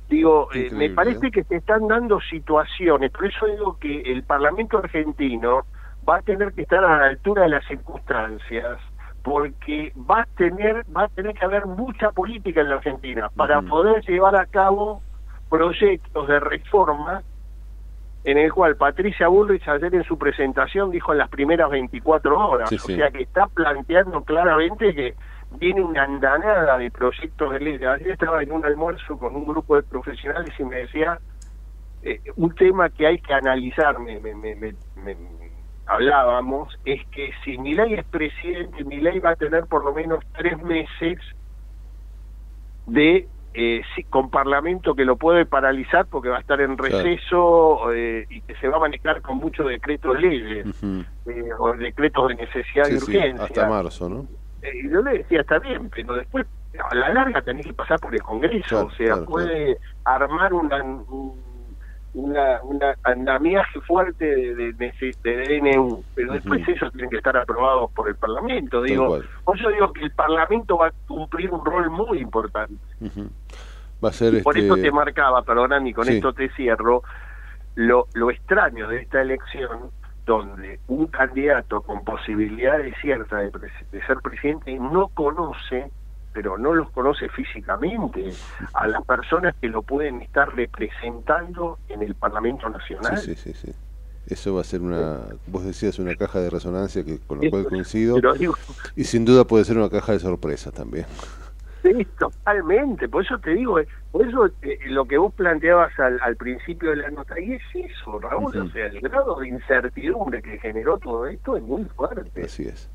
Digo, eh, me parece
¿eh?
que se están dando situaciones, por eso digo que el Parlamento argentino va a tener que estar a la altura de las circunstancias, porque va a tener va a tener que haber mucha política en la Argentina para poder llevar a cabo proyectos de reforma en el cual Patricia Bullrich ayer en su presentación dijo en las primeras 24 horas,
Sí,
o sea que está planteando claramente que viene una andanada de proyectos de ley. Ayer estaba en un almuerzo con un grupo de profesionales y me decía eh, un tema que hay que analizar, me- me- me- me- hablábamos, es que si Milei es presidente, Milei va a tener por lo menos tres meses de eh, sí, con parlamento que lo puede paralizar porque va a estar en
Claro.
receso eh, y que se va a manejar con muchos decretos leyes eh, o decretos de necesidad
Sí,
y
sí,
urgencia.
hasta marzo, ¿no?
Eh, y yo le decía, está bien, pero después a la larga tenés que pasar por el Congreso,
Claro,
o sea,
claro,
puede armar una, un- una, una andamiaje fuerte de, de, de- de DNU, pero después
Ujú.
esos tienen que estar aprobados por el Parlamento. Digo, por eso digo que el Parlamento va a cumplir un rol muy importante.
Va a ser
Por
este...
eso te marcaba, perdón, y con
Sí.
esto te cierro, lo, lo extraño de esta elección, donde un candidato con posibilidades ciertas de, de ser presidente no conoce pero no los conoce físicamente a las personas que lo pueden estar representando en el Parlamento Nacional.
Sí, sí, sí. Eso va a ser una, vos decías, una caja de resonancia que con lo cual coincido. y sin duda puede ser una caja de sorpresa también.
Sí, totalmente. Por eso te digo, eh, por eso eh, lo que vos planteabas al, al, principio de la nota, y es eso, Raúl, o sea, el grado de incertidumbre que generó todo esto es muy fuerte.
Así es.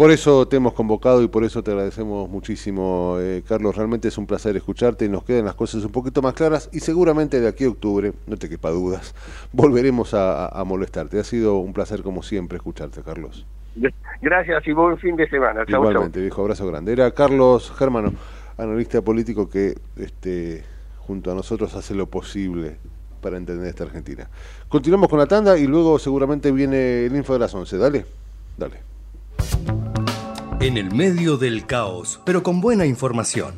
Por eso te hemos convocado y por eso te agradecemos muchísimo, eh, Carlos. Realmente es un placer escucharte y nos quedan las cosas un poquito más claras y seguramente de aquí a octubre, no te quepa dudas, volveremos a, molestarte. Ha sido un placer como siempre escucharte, Carlos.
Gracias y buen fin de semana.
Igualmente, viejo abrazo grande. Era Carlos Germano, analista político que este, junto a nosotros hace lo posible para entender esta Argentina. Continuamos con la tanda y luego seguramente viene el info de las 11. Dale, dale.
En el medio del caos, pero con buena información.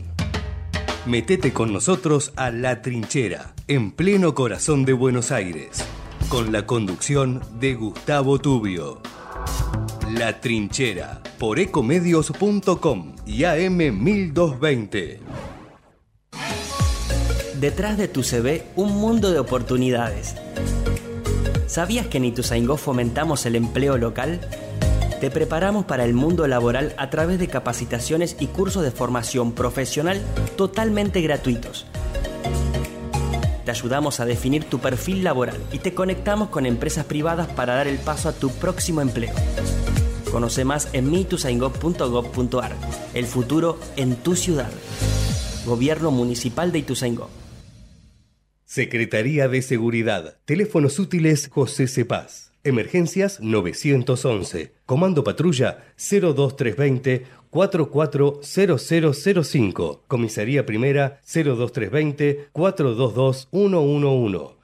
Metete con nosotros a La Trinchera, en pleno corazón de Buenos Aires, con la conducción de Gustavo Tubio. La Trinchera, por ecomedios.com y AM1220.
Detrás de tu CV, un mundo de oportunidades. ¿Sabías que en Ituzaingó fomentamos el empleo local? Te preparamos para el mundo laboral a través de capacitaciones y cursos de formación profesional totalmente gratuitos. Te ayudamos a definir tu perfil laboral y te conectamos con empresas privadas para dar el paso a tu próximo empleo. Conoce más en mitusaingó.gov.ar. El futuro en tu ciudad. Gobierno Municipal de Ituzaingó.
Secretaría de Seguridad. Teléfonos útiles José Cepaz. Emergencias 911. Comando Patrulla 02320 440005. Comisaría Primera 02320 422 111.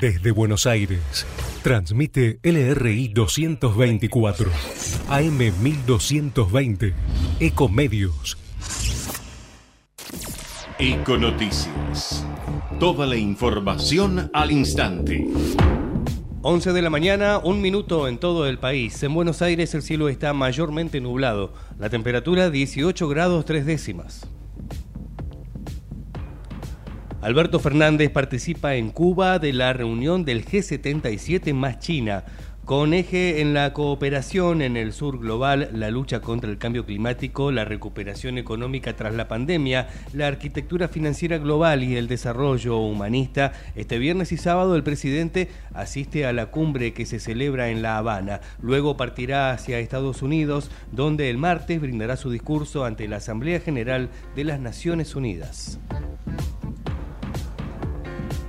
Desde Buenos Aires, transmite LRI 224, AM 1220, Ecomedios.
Econoticias. Toda la información al instante.
11 de la mañana, un minuto en todo el país. En Buenos Aires el cielo está mayormente nublado. La temperatura 18 grados 3 décimas. Alberto Fernández participa en Cuba de la reunión del G77 más China
Con eje en la cooperación en el sur global, la lucha contra el cambio climático, la recuperación económica tras la pandemia, la arquitectura financiera global y el desarrollo humanista, este viernes y sábado el presidente asiste a la cumbre que se celebra en La Habana. Luego partirá hacia Estados Unidos, donde el martes brindará su discurso ante la Asamblea General de las Naciones Unidas.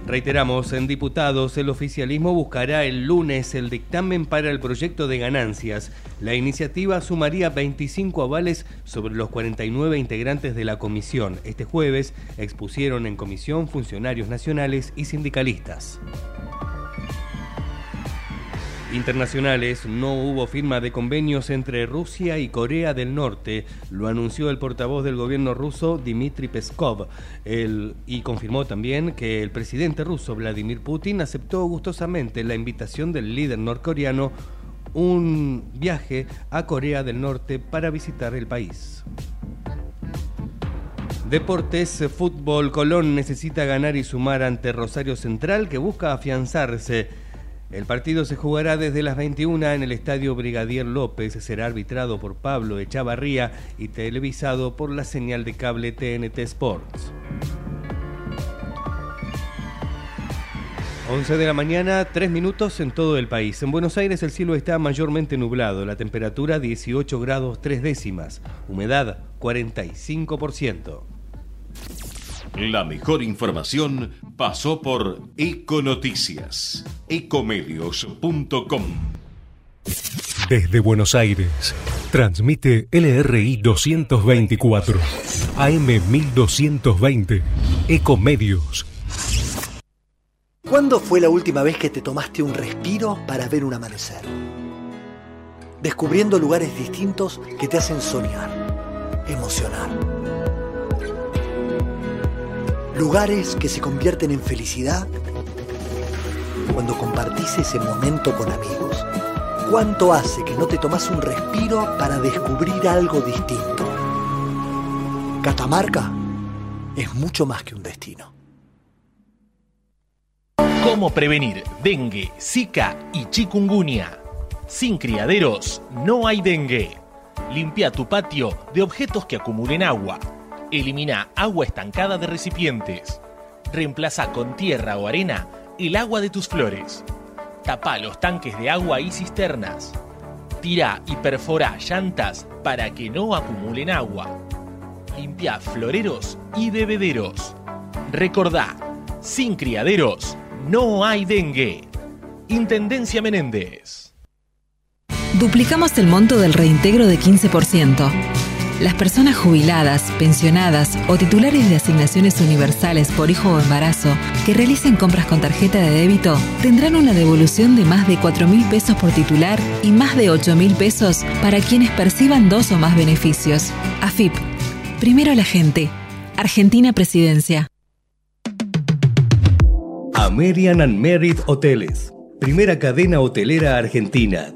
Reiteramos, en diputados, el oficialismo buscará el lunes el dictamen para el proyecto de ganancias. La iniciativa sumaría 25 avales sobre los 49 integrantes de la comisión. Este jueves expusieron en comisión funcionarios nacionales y sindicalistas internacionales no hubo firma de convenios entre Rusia y Corea del Norte, lo anunció el portavoz del gobierno ruso Dmitry Peskov, y confirmó también que el presidente ruso Vladimir Putin aceptó gustosamente la invitación del líder norcoreano un viaje a Corea del Norte para visitar el país. Deportes, fútbol, Colón necesita ganar y sumar ante Rosario Central que busca afianzarse el partido se jugará desde las 21 en el Estadio Brigadier López. Será arbitrado por Pablo Echavarría y televisado por la señal de cable TNT Sports. 11 de la mañana, 3 minutos en todo el país. En Buenos Aires el cielo está mayormente nublado, la temperatura 18 grados 3 décimas, humedad 45%.
La mejor información pasó por Econoticias, ecomedios.com.
Desde Buenos Aires, transmite LRI 224, AM 1220, Ecomedios.
¿Cuándo fue la última vez que te tomaste un respiro para ver un amanecer? Descubriendo lugares distintos que te hacen soñar, emocionar Lugares que se convierten en felicidad cuando compartís ese momento con amigos. ¿Cuánto hace que no te tomas un respiro para descubrir algo distinto? Catamarca es mucho más que un destino.
¿Cómo prevenir dengue, zika y chikungunya? Sin criaderos no hay dengue. Limpia tu patio de objetos que acumulen agua Elimina agua estancada de recipientes. Reemplaza con tierra o arena el agua de tus flores. Tapa los tanques de agua y cisternas. Tira y perfora llantas para que no acumulen agua. Limpia floreros y bebederos. Recordá, sin criaderos no hay dengue. Intendencia Menéndez.
Duplicamos el monto del reintegro de 15%. Las personas jubiladas, pensionadas o titulares de asignaciones universales por hijo o embarazo que realicen compras con tarjeta de débito tendrán una devolución de más de 4 mil pesos por titular y más de 8 mil pesos para quienes perciban dos o más beneficios. AFIP. Primero la gente. Argentina Presidencia.
American and Merit Hoteles. Primera cadena hotelera argentina.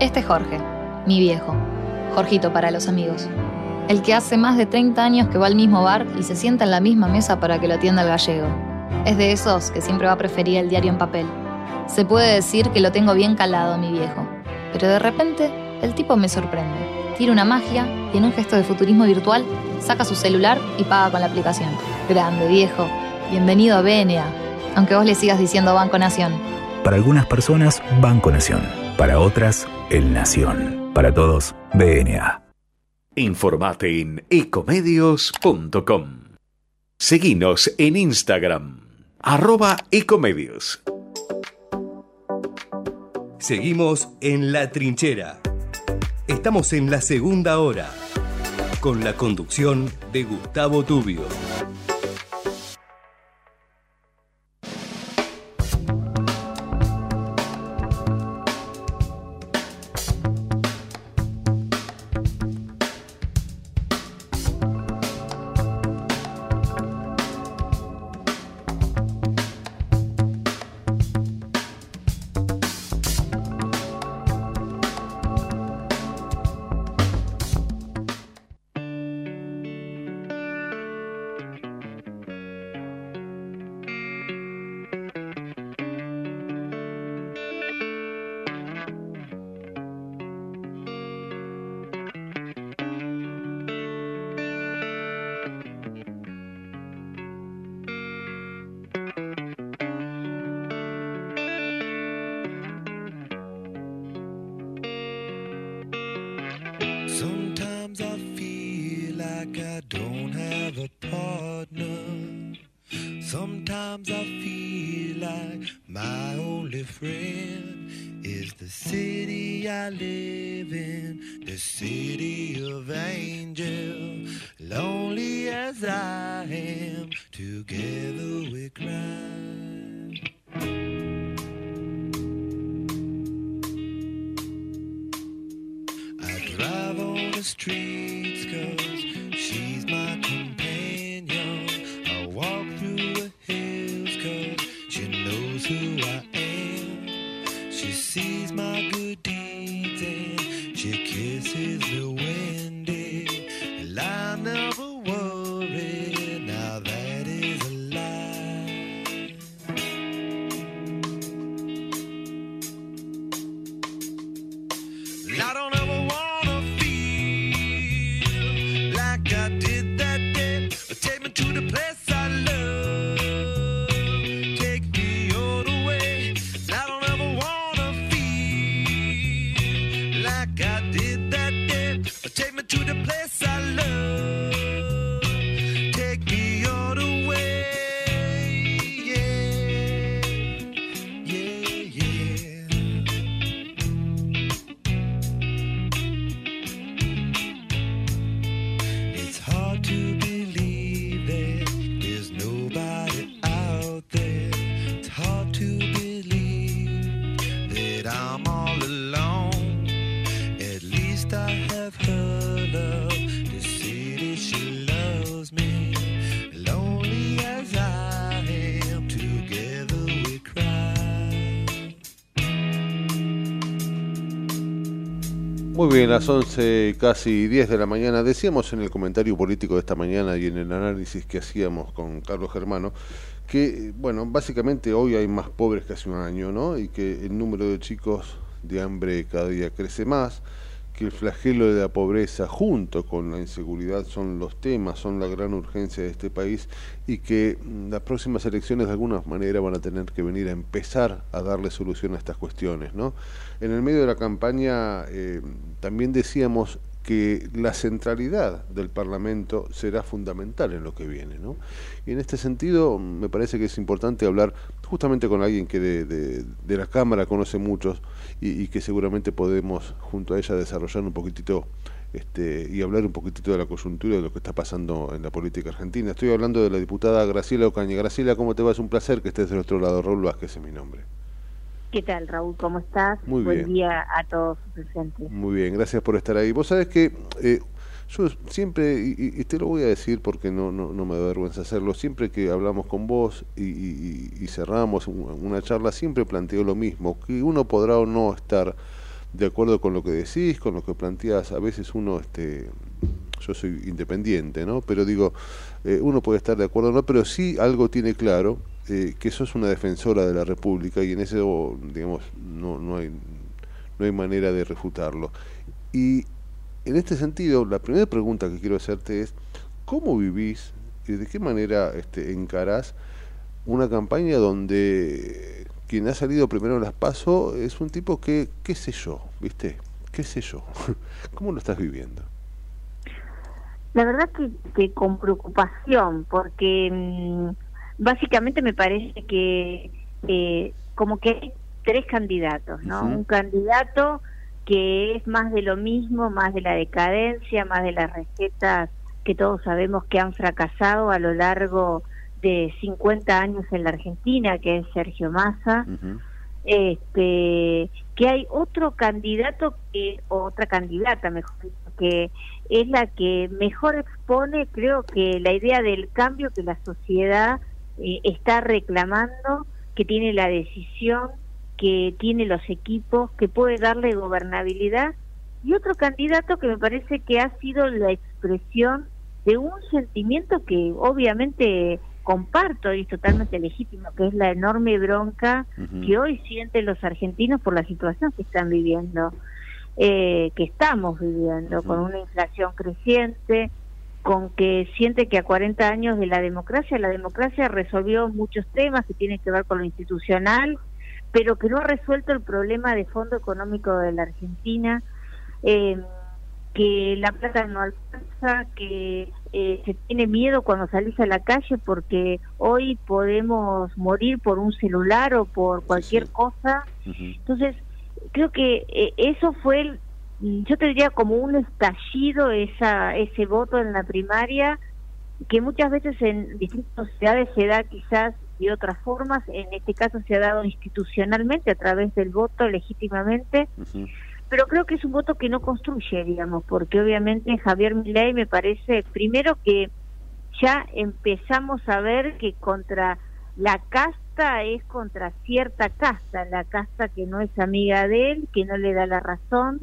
Este es Jorge, mi viejo. Jorgito para los amigos. El que hace más de 30 años que va al mismo bar y se sienta en la misma mesa para que lo atienda el gallego. Es de esos que siempre va a preferir el diario en papel. Se puede decir que lo tengo bien calado, mi viejo. Pero de repente, el tipo me sorprende. Tira una magia y en un gesto de futurismo virtual saca su celular y paga con la aplicación. Grande, viejo. Bienvenido a BNA. Aunque vos le sigas diciendo Banco Nación.
Para algunas personas, Banco Nación. Para otras, El Nación. Para todos, BNA.
Informate en ecomedios.com. Seguinos en Instagram, arroba ecomedios.
Seguimos en La Trinchera. Estamos en la segunda hora, con la conducción de Gustavo Tubio.
Muy bien, las 11, casi 10 de la mañana. Decíamos en el comentario político de esta mañana y en el análisis que hacíamos con Carlos Germano que, bueno, básicamente hoy hay más pobres que hace un año, ¿no? Y que el número de chicos de hambre cada día crece más, que el flagelo de la pobreza junto con la inseguridad son los temas, son la gran urgencia de este país y que mm, las próximas elecciones de alguna manera van a tener que venir a empezar a darle solución a estas cuestiones, ¿no? En el medio de la campaña eh, también decíamos que la centralidad del Parlamento será fundamental en lo que viene. ¿no? Y en este sentido me parece que es importante hablar justamente con alguien que de, de, de la Cámara conoce muchos y, y, que seguramente podemos junto a ella desarrollar un poquitito este, y hablar un poquitito de la coyuntura de lo que está pasando en la política argentina. Estoy hablando de la diputada Graciela Ocaña. Graciela, ¿cómo te va? Es un placer que estés de nuestro lado. Raúl Vázquez es mi nombre.
¿Qué tal, Raúl? ¿Cómo estás?
Muy
Buen
bien.
día a todos sus presentes.
Muy bien, gracias por estar ahí. Vos sabés que eh, yo siempre, y, y, te lo voy a decir porque no, no, no me da vergüenza hacerlo, siempre que hablamos con vos y, y, cerramos una charla, siempre planteo lo mismo, que uno podrá o no estar de acuerdo con lo que decís, con lo que planteás, a veces uno, este, yo soy independiente, ¿no? Pero digo, eh, uno puede estar de acuerdo o no, pero sí algo tiene claro, eh, que sos una defensora de la República y en eso, digamos, no, no, hay, no hay manera de refutarlo. Y en este sentido, la primera pregunta que quiero hacerte es, ¿cómo vivís y de qué manera este, encarás una campaña donde quien ha salido primero en las PASO es un tipo que, qué sé yo, viste, qué sé yo, ¿cómo lo estás viviendo?
La verdad que, que con preocupación, porque mmm, básicamente me parece que eh, como que hay tres candidatos, ¿no? Uh -huh. Un candidato que es más de lo mismo, más de la decadencia, más de las recetas que todos sabemos que han fracasado a lo largo de 50 años en la Argentina, que es Sergio Massa. Uh -huh. Este, que hay otro candidato que otra candidata, mejor dicho, que es la que mejor expone, creo que la idea del cambio que la sociedad eh, está reclamando, que tiene la decisión, que tiene los equipos, que puede darle gobernabilidad, y otro candidato que me parece que ha sido la expresión de un sentimiento que obviamente comparto y es totalmente legítimo, que es la enorme bronca uh -huh. que hoy sienten los argentinos por la situación que están viviendo, eh, que estamos viviendo, uh -huh. con una inflación creciente, con que siente que a 40 años de la democracia, la democracia resolvió muchos temas que tienen que ver con lo institucional, pero que no ha resuelto el problema de fondo económico de la Argentina, eh, que la plata no alcanza, que eh, se tiene miedo cuando salís a la calle porque hoy podemos morir por un celular o por cualquier cosa. Entonces, creo que eh, eso fue, el, yo te diría como un estallido esa, ese voto en la primaria, que muchas veces en distintas sociedades se da quizás de otras formas, en este caso se ha dado institucionalmente a través del voto legítimamente, pero creo que es un voto que no construye, digamos, porque obviamente Javier Milei me parece, primero que ya empezamos a ver que contra la casta es contra cierta casta, la casta que no es amiga de él, que no le da la razón,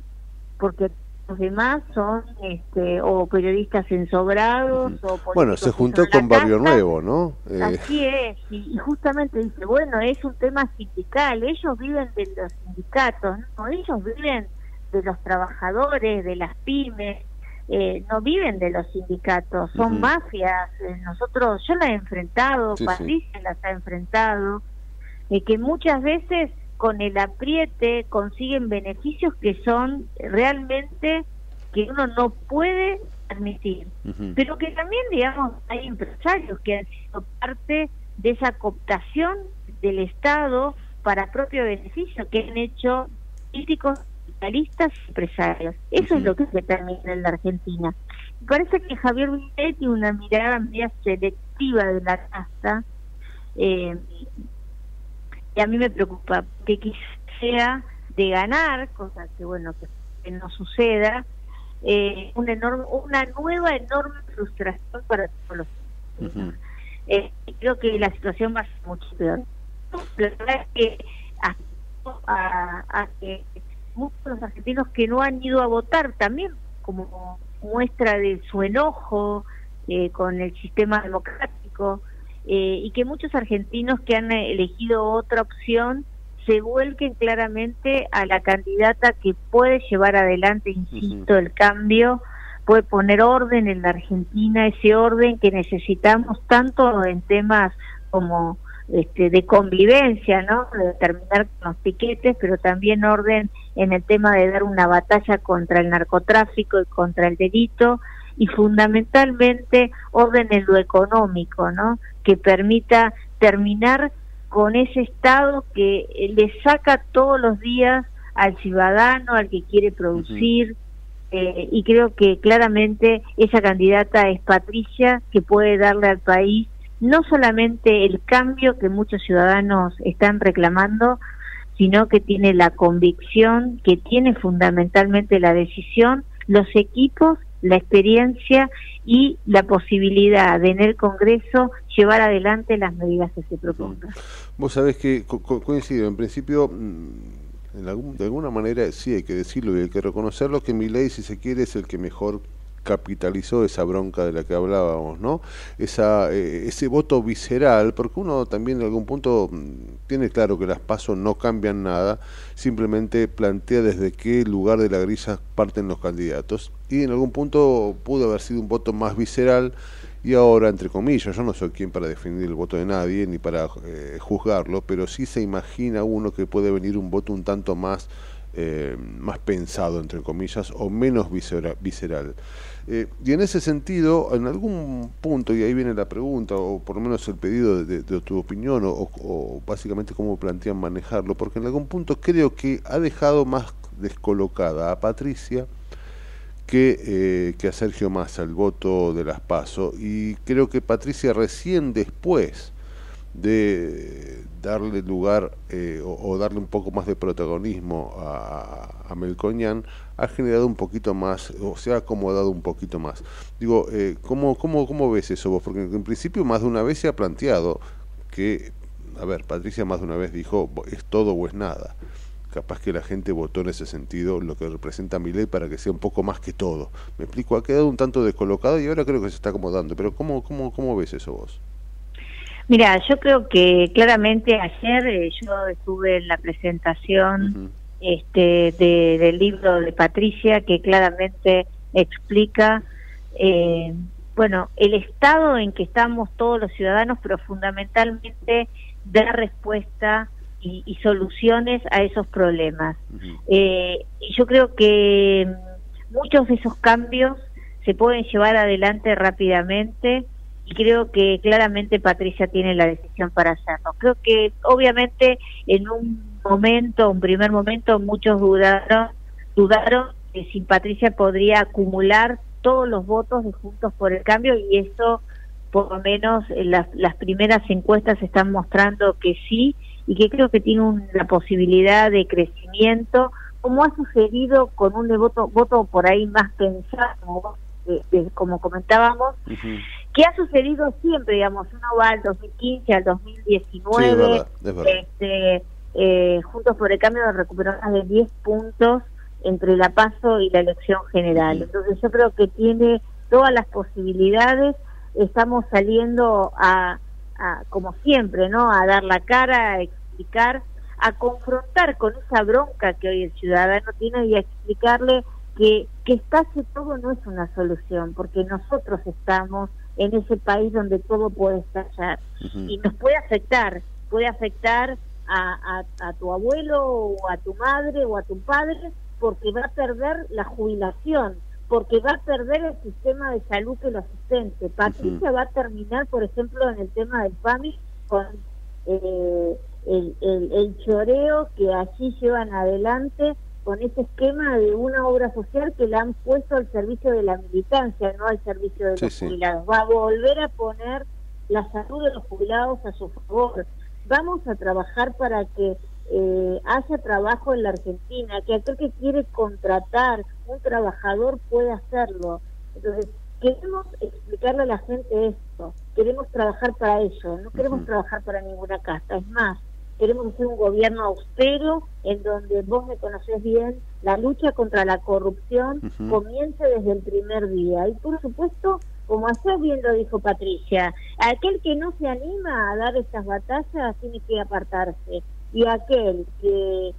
porque los demás son este, o periodistas ensobrados o
bueno se juntó con Barrio Nuevo no
eh, así es y, justamente dice bueno es un tema sindical ellos viven de los sindicatos no ellos viven de los trabajadores de las pymes eh, no viven de los sindicatos son mafias eh, nosotros yo la he enfrentado Patricia las ha enfrentado que muchas veces con el apriete consiguen beneficios que son realmente que uno no puede admitir. Pero que también, digamos, hay empresarios que han sido parte de esa cooptación del Estado para propio beneficio, que han hecho políticos, capitalistas empresarios. Eso es lo que se termina en la Argentina. parece que Javier Milei tiene una mirada media selectiva de la casta, eh, a mí me preocupa que quizá de ganar, cosa que bueno que, no suceda, eh, una enorme, una nueva enorme frustración para todos los eh, creo que la situación va a ser mucho peor. La verdad es que a, a, que muchos argentinos que no han ido a votar también como muestra de su enojo eh, con el sistema democrático, eh, y que muchos argentinos que han elegido otra opción se vuelquen claramente a la candidata que puede llevar adelante, insisto, el cambio, puede poner orden en la Argentina, ese orden que necesitamos tanto en temas como este, de convivencia, ¿no? De terminar con los piquetes, pero también orden en el tema de dar una batalla contra el narcotráfico y contra el delito y fundamentalmente orden en lo económico, ¿no? Que permita terminar con ese Estado que le saca todos los días al ciudadano, al que quiere producir, eh, y creo que claramente esa candidata es Patricia, que puede darle al país no solamente el cambio que muchos ciudadanos están reclamando, sino que tiene la convicción, que tiene fundamentalmente la decisión, los equipos la experiencia y la posibilidad de en el Congreso llevar adelante las medidas que se propongan.
Vos sabés que coincido, en principio, mm, de alguna manera sí hay que decirlo y hay que reconocerlo que mi ley, si se quiere, es el que mejor capitalizó esa bronca de la que hablábamos, ¿no? Esa, eh, ese voto visceral, porque uno también en algún punto mm, tiene claro que las pasos no cambian nada, simplemente plantea desde qué lugar de la grilla parten los candidatos, y en algún punto pudo haber sido un voto más visceral, y ahora, entre comillas, yo no soy quien para definir el voto de nadie, ni para eh, juzgarlo, pero sí se imagina uno que puede venir un voto un tanto más, eh, más pensado, entre comillas, o menos visceral. Eh, y en ese sentido, en algún punto, y ahí viene la pregunta, o por lo menos el pedido de, tu opinión, o, básicamente cómo plantean manejarlo, porque en algún punto creo que ha dejado más descolocada a Patricia que, eh, que a Sergio Massa el voto de las PASO, y creo que Patricia recién después de darle lugar eh, o, darle un poco más de protagonismo a, a Melcoñán ha generado un poquito más, o se ha acomodado un poquito más. Digo, eh, ¿cómo, cómo, ¿cómo ves eso vos? Porque en principio más de una vez se ha planteado que, a ver, Patricia más de una vez dijo, es todo o es nada. Capaz que la gente votó en ese sentido lo que representa mi ley para que sea un poco más que todo. Me explico, ha quedado un tanto descolocado y ahora creo que se está acomodando. Pero ¿cómo, cómo, cómo ves eso vos?
Mira, yo creo que claramente ayer eh, yo estuve en la presentación este, del libro de Patricia que claramente explica, eh, bueno, el estado en que estamos todos los ciudadanos, pero fundamentalmente dar respuesta y, soluciones a esos problemas. Eh, y yo creo que muchos de esos cambios se pueden llevar adelante rápidamente y creo que claramente Patricia tiene la decisión para hacerlo. Creo que obviamente en un momento, un primer momento, muchos dudaron, dudaron que si Patricia podría acumular todos los votos de Juntos por el Cambio y eso por lo menos las, las primeras encuestas están mostrando que sí y que creo que tiene una posibilidad de crecimiento como ha sucedido con un voto, voto por ahí más pensado, como comentábamos, que ha sucedido siempre, digamos, uno va al 2015, al 2019, Este, eh, Juntos por el Cambio recuperó más de 10 puntos entre la paso y la elección general. Entonces yo creo que tiene todas las posibilidades, estamos saliendo a, a, como siempre, ¿no? A dar la cara, a explicar, a confrontar con esa bronca que hoy el ciudadano tiene y a explicarle que, que estalle todo no es una solución, porque nosotros estamos en ese país donde todo puede estallar. Y nos puede afectar, puede afectar a, a, tu abuelo o a tu madre o a tu padre porque va a perder la jubilación, porque va a perder el sistema de salud que lo asistente. Patricia va a terminar, por ejemplo, en el tema del PAMI con eh, el, el, el choreo que allí llevan adelante con ese esquema de una obra social que la han puesto al servicio de la militancia, no al servicio de los jubilados. Va a volver a poner la salud de los jubilados a su favor. Vamos a trabajar para que eh, haya trabajo en la Argentina, que aquel que quiere contratar un trabajador pueda hacerlo. Entonces, queremos explicarle a la gente esto, queremos trabajar para ello, no queremos trabajar para ninguna casta, es más, queremos hacer un gobierno austero en donde vos me conocés bien, la lucha contra la corrupción comience desde el primer día. Y por supuesto, como ayer bien lo dijo Patricia, aquel que no se anima a dar estas batallas tiene que apartarse. Y aquel que,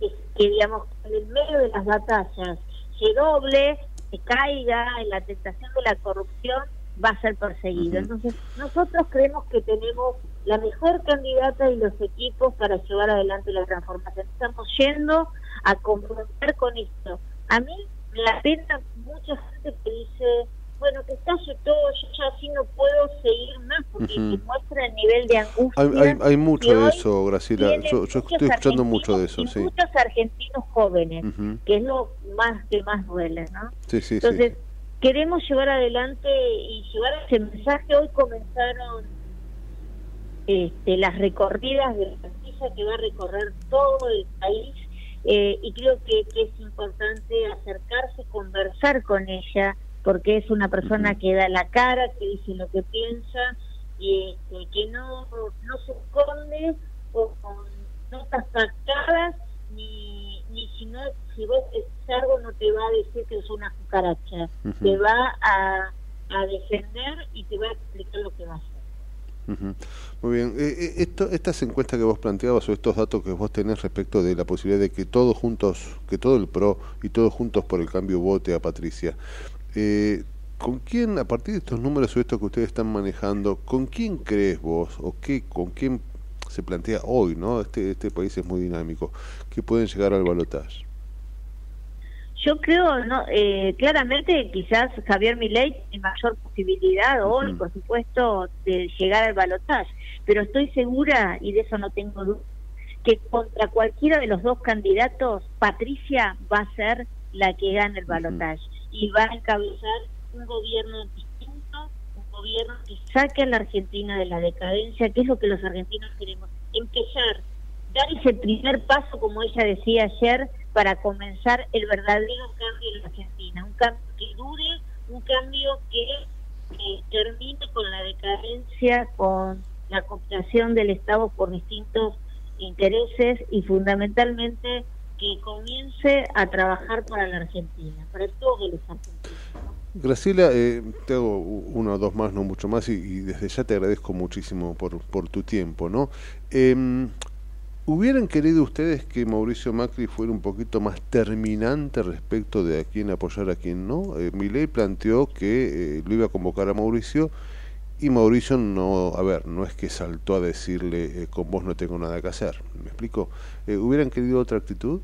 que, digamos, en el medio de las batallas se doble, se caiga en la tentación de la corrupción, va a ser perseguido. Entonces, nosotros creemos que tenemos la mejor candidata y los equipos para llevar adelante la transformación. Estamos yendo a confrontar con esto. A mí me la pena mucha gente que dice, bueno, que estalle todo, yo ya así no puedo seguir más, porque muestra el nivel de angustia.
Hay, mucho de eso, Graciela. Yo, estoy escuchando mucho de eso, sí.
Muchos argentinos jóvenes, que es lo más que más duele, ¿no?
Sí, sí,
Entonces, queremos llevar adelante y llevar ese mensaje. Hoy comenzaron este, las recorridas de la pastilla que va a recorrer todo el país eh, y creo que, es importante acercarse, conversar con ella, porque es una persona que da la cara, que dice lo que piensa y este, que no, no se esconde o con notas pactadas ni, ni si no si vos es algo no te va a decir que es una cucaracha, te va a, a, defender y te va a explicar lo que va a hacer.
Muy bien, eh, eh, esto, estas encuestas que vos planteabas o estos datos que vos tenés respecto de la posibilidad de que todos juntos, que todo el PRO y todos juntos por el cambio vote a Patricia, eh, ¿con quién, a partir de estos números o esto que ustedes están manejando, con quién crees vos o qué, con quién se plantea hoy, ¿no? Este, este país es muy dinámico, que pueden llegar al balotaje.
Yo creo, no, eh, claramente quizás Javier Milei tiene mayor posibilidad hoy, por supuesto, de llegar al balotaje, pero estoy segura, y de eso no tengo duda, que contra cualquiera de los dos candidatos, Patricia va a ser la que gane el balotaje y va a encabezar un gobierno distinto, un gobierno que saque a la Argentina de la decadencia, que es lo que los argentinos queremos, empezar, dar ese primer paso, como ella decía ayer, para comenzar el verdadero cambio en la Argentina, un cambio que dure, un cambio que, termine con la decadencia, con la cooptación del Estado por distintos intereses y fundamentalmente que comience a trabajar para la Argentina, para todos los argentinos.
Graciela, eh, te hago uno o dos más, no mucho más, y, desde ya te agradezco muchísimo por, tu tiempo, ¿no? Eh, ¿Hubieran querido ustedes que Mauricio Macri fuera un poquito más terminante respecto de a quién apoyar a quién no? Eh, Milei planteó que eh, lo iba a convocar a Mauricio y Mauricio no, a ver, no es que saltó a decirle eh, con vos no tengo nada que hacer, ¿me explico? Eh, ¿Hubieran querido otra actitud?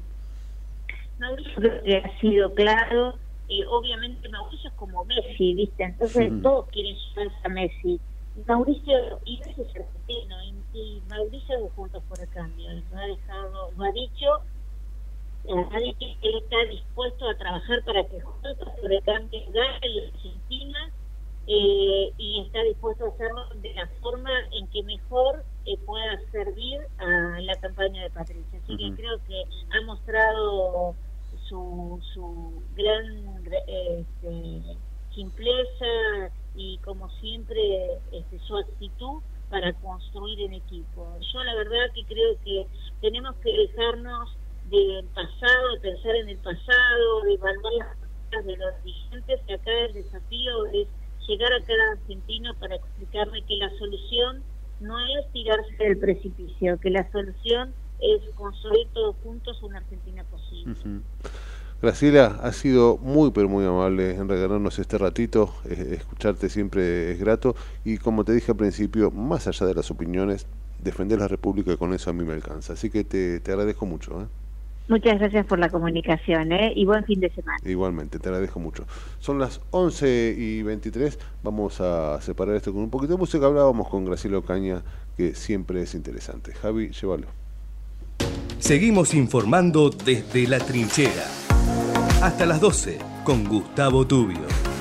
Mauricio creo que ha sido claro eh, obviamente Mauricio es como Messi, ¿viste? Entonces todos quieren sumarse a Messi. Mauricio, y Messi es argentino, y, y Mauricio de Juntos por el Cambio, lo ha dejado, lo ha dicho, eh, ha dicho que él está dispuesto a trabajar para que Juntos por el Cambio gane en Argentina eh, y está dispuesto a hacerlo de la forma en que mejor eh, pueda servir a la campaña de Patricia. Así que creo que ha mostrado su, su gran este, simpleza y como siempre este, su actitud para construir en equipo. Yo la verdad que creo que tenemos que dejarnos del pasado, de pensar en el pasado, de evaluar las cosas de los dirigentes, que acá el desafío es llegar a cada argentino para explicarle que la solución no es tirarse del precipicio, que la solución es construir todos juntos una Argentina posible.
Graciela, ha sido muy pero muy amable en regalarnos este ratito, eh, escucharte siempre es grato y como te dije al principio, más allá de las opiniones, defender la República y con eso a mí me alcanza. Así que te, te agradezco mucho. ¿eh?
Muchas gracias por la comunicación ¿eh? y buen fin de semana.
Igualmente, te agradezco mucho. Son las 11 y 23, vamos a separar esto con un poquito de música. Hablábamos con Graciela Ocaña, que siempre es interesante. Javi, llévalo.
Seguimos informando desde la trinchera. Hasta las 12 con Gustavo Tubio.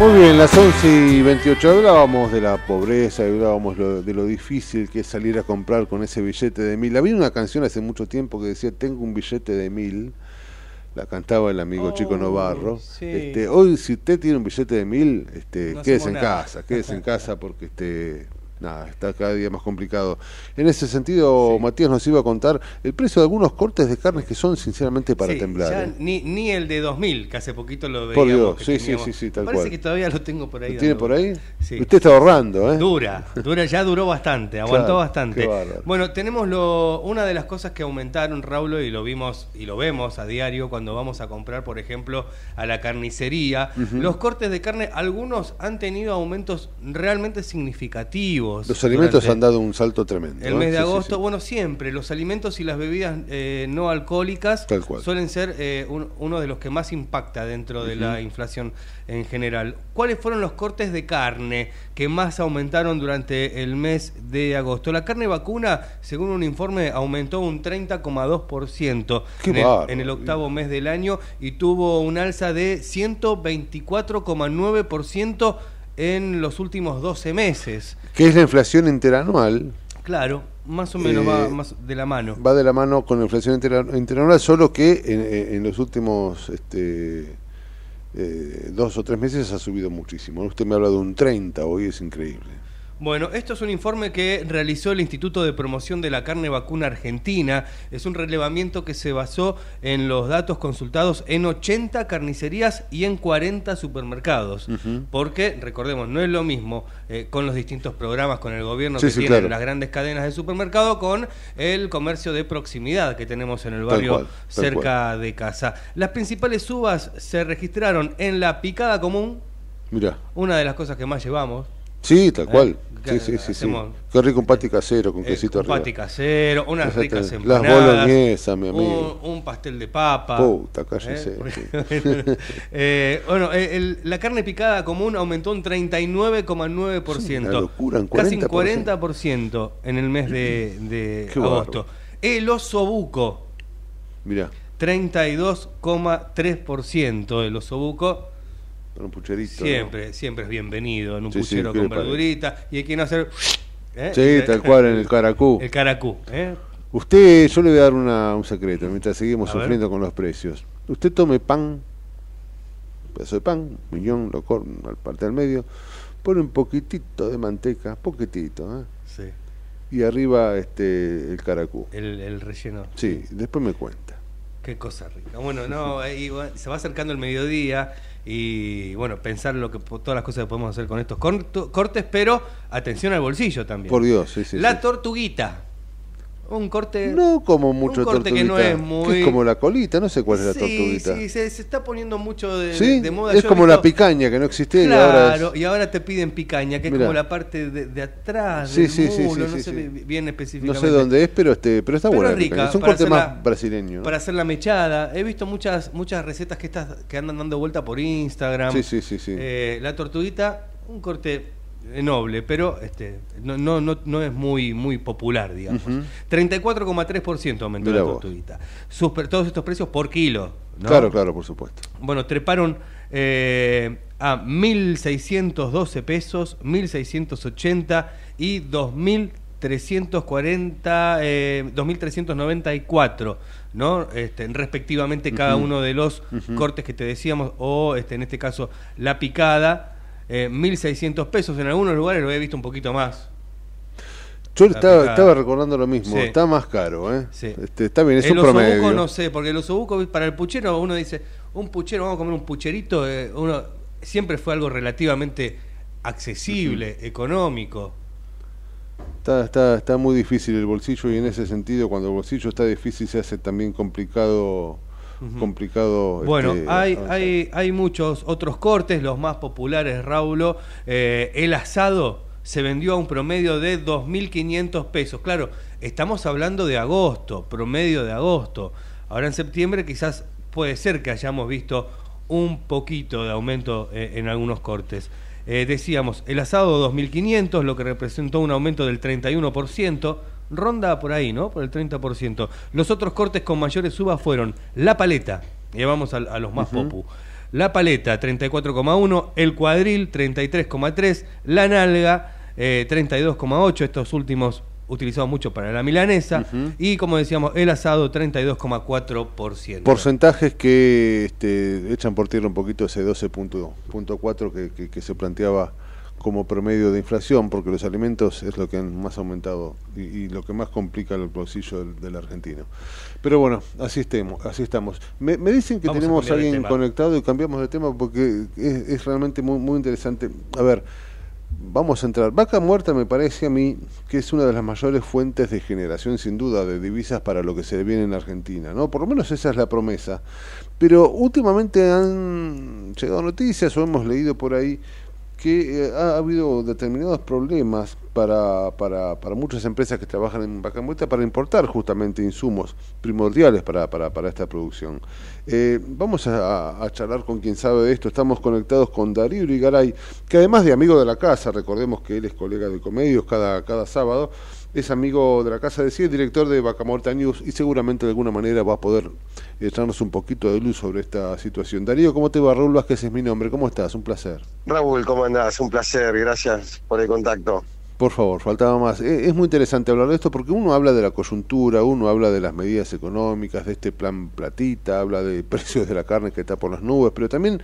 Muy bien, las 11 y 28 hablábamos de la pobreza, hablábamos lo- de lo difícil que es salir a comprar con ese billete de mil. Había una canción hace mucho tiempo que decía, tengo un billete de mil, la cantaba el amigo Chico Novarro.
sí.
Este, hoy si usted tiene un billete de mil, este,
No
quédese en
nada.
casa, quédese en casa porque este, nada, está cada día más complicado. En ese sentido, Matías nos iba a contar el precio de algunos cortes de carnes que son sinceramente para
Sí,
temblar.
ya
¿eh?
ni, ni el de 2000, que hace poquito lo veíamos.
Por Dios,
que
sí, sí,
teníamos.
sí, sí, tal
Parece
cual.
que todavía lo tengo por ahí.
¿Lo tiene por ahí?
Sí.
Usted está ahorrando, ¿eh?
Dura, dura, ya duró bastante, aguantó
Claro,
bastante. Bueno, tenemos lo, una de las cosas que aumentaron, Raúl, y lo vimos y lo vemos a diario cuando vamos a comprar, por ejemplo, a la carnicería. Los cortes de carne, algunos han tenido aumentos realmente significativos.
Los alimentos han dado un salto tremendo.
El
¿eh?
mes de
Sí,
agosto,
sí.
bueno, siempre, los alimentos y las bebidas eh, no alcohólicas suelen ser eh, un- uno de los que más impacta dentro de la inflación en general. ¿Cuáles fueron los cortes de carne que más aumentaron durante el mes de agosto? La carne vacuna, según un informe, aumentó un 30,2%
Qué
en, el- en el octavo mes del año y tuvo un alza de 124,9% en los últimos 12 meses.
Que es la inflación interanual.
Claro, más o menos
Eh,
va más de la mano.
Va de la mano con la inflación intera- interanual, solo que en, en- en los últimos este, eh, dos o tres meses ha subido muchísimo. Usted me habla de un 30, hoy es increíble.
Bueno, esto es un informe que realizó el Instituto de Promoción de la Carne Vacuna Argentina. Es un relevamiento que se basó en los datos consultados en 80 carnicerías y en 40 supermercados. Porque, recordemos, no es lo mismo eh, con los distintos programas, con el gobierno
Sí,
que
sí,
tienen
claro.
las grandes cadenas de supermercado, con el comercio de proximidad que tenemos en el
Tal
barrio
cual, tal
cerca de casa. Las principales subas se registraron en la picada común,
Mira.
una de las cosas que más llevamos.
Sí, tal
Eh,
cual. Sí, sí, sí, sí. Qué rico un pati casero con
Eh,
quesito
un
arriba.
pati casero, unas ricas
las
empanadas.
boloñesas, mi amigo.
Un, un pastel de papa.
Puta, cállese,
¿eh? Eh, bueno, el- la carne picada común aumentó un 39,9%.
Sí, una locura, un
Casi un
40%.
40% en el mes de, de agosto. El osobuco,
Mira,
32,3% el osobuco.
Un pucherito. ¿no?
Siempre, siempre es bienvenido en un
Sí,
puchero
¿qué
con verdurita. Y hay que no hacer. ¿eh?
Sí, tal cual, en el caracú.
El caracú. ¿eh?
Usted, yo le voy a dar una- un secreto mientras seguimos
A ver.
sufriendo con los precios. Usted tome pan, un pedazo de pan, un millón, lo corta al parte al medio, pone un poquitito de manteca, poquitito, ¿eh?
Sí.
y arriba este el caracú.
El, el relleno.
Sí, después me cuenta.
Qué cosa rica. Bueno, no, eh, bueno, se va acercando el mediodía y bueno, pensar lo que todas las cosas que podemos hacer con estos corto- cortes, pero atención al bolsillo también.
Por Dios, sí, sí.
La
sí.
tortuguita. Un corte.
No como mucho
un corte que no es
que
muy.
es como la colita, no sé cuál es la
sí,
tortuguita.
sí, se, se está poniendo mucho de,
Sí,
de moda.
es
Yo
como la picaña que no existía
Claro,
y ahora es...
y ahora te piden picaña, que es como la parte de, de atrás
Sí,
del mulo,
sí,
no
sí,
sé bien
No
específicamente.
sé dónde es, pero este, pero está
Pero
buena.
es rica.
Es un corte más brasileño. ¿no?
Para hacer la mechada. He visto muchas muchas recetas que estas que andan dando vuelta por Instagram.
Sí, sí, sí, sí.
Eh, la tortuguita, un corte noble, pero este no, no, no, no es muy muy popular, digamos.
Ujú.
34,3% aumentó
Mirá
la tortuguita. Todos estos precios por kilo. ¿no?
Claro, claro, por supuesto.
Bueno, treparon eh, a 1.612 pesos, 1.680 y 2.340, eh, 2.394, ¿no? Este, respectivamente cada uno de los cortes que te decíamos, o este, en este caso la picada, eh, 1.600 pesos. En algunos lugares lo he visto un poquito más.
Yo estaba, estaba recordando lo mismo.
Sí.
Está más caro, ¿eh?
Sí.
Este, está bien, es
el
un
osobuco
promedio.
no sé, porque el osobuco para el puchero uno dice, un puchero, vamos a comer un pucherito, eh, uno siempre fue algo relativamente accesible, económico.
Está, está, está muy difícil el bolsillo y en ese sentido, cuando el bolsillo está difícil, se hace también complicado. Complicado
Bueno,
este,
hay, hay, hay muchos otros cortes, los más populares, Raulo. Eh, el asado se vendió a un promedio de 2.500 pesos. Claro, estamos hablando de agosto, promedio de agosto. Ahora en septiembre quizás puede ser que hayamos visto un poquito de aumento eh, en algunos cortes. Eh, decíamos, el asado 2.500, lo que representó un aumento del 31%, ronda por ahí, ¿no? Por el 30%. Los otros cortes con mayores subas fueron la paleta, y vamos a, a los más
Ujú.
popu, La paleta 34,1, el cuadril 33,3, la nalga eh, 32,8, estos últimos utilizados mucho para la milanesa, y como decíamos, el asado 32,4%.
Porcentajes que este, echan por tierra un poquito ese 12.4 que, que, que se planteaba como promedio de inflación, porque los alimentos es lo que han más aumentado y, y lo que más complica el bolsillo del, del, argentino. Pero bueno, así estemos, así estamos. Me, me dicen que
Vamos
tenemos a alguien conectado y cambiamos de tema porque es, es realmente muy, muy interesante. A ver, vamos a entrar. Vaca muerta me parece a mí que es una de las mayores fuentes de generación, sin duda, de divisas para lo que se viene en Argentina, ¿no? Por lo menos esa es la promesa. Pero últimamente han llegado noticias o hemos leído por ahí que eh, ha habido determinados problemas para, para, para muchas empresas que trabajan en vaca para importar justamente insumos primordiales para, para, para esta producción. Eh, vamos a, a, charlar con quien sabe de esto. Estamos conectados con Darío Urigaray, que además de amigo de la casa, recordemos que él es colega de Comedios cada, cada sábado, es amigo de la casa de sí, es director de Vaca Muerta News y seguramente de alguna manera va a poder echarnos un poquito de luz sobre esta situación. Darío, ¿cómo te va? Raúl Vázquez es mi nombre. ¿Cómo estás? Un placer.
Raúl, ¿cómo andás? Un placer, gracias por el contacto.
Por favor, faltaba más. Eh, Es muy interesante hablar de esto porque uno habla de la coyuntura, uno habla de las medidas económicas, de este plan platita, habla de precios de la carne que está por las nubes, pero también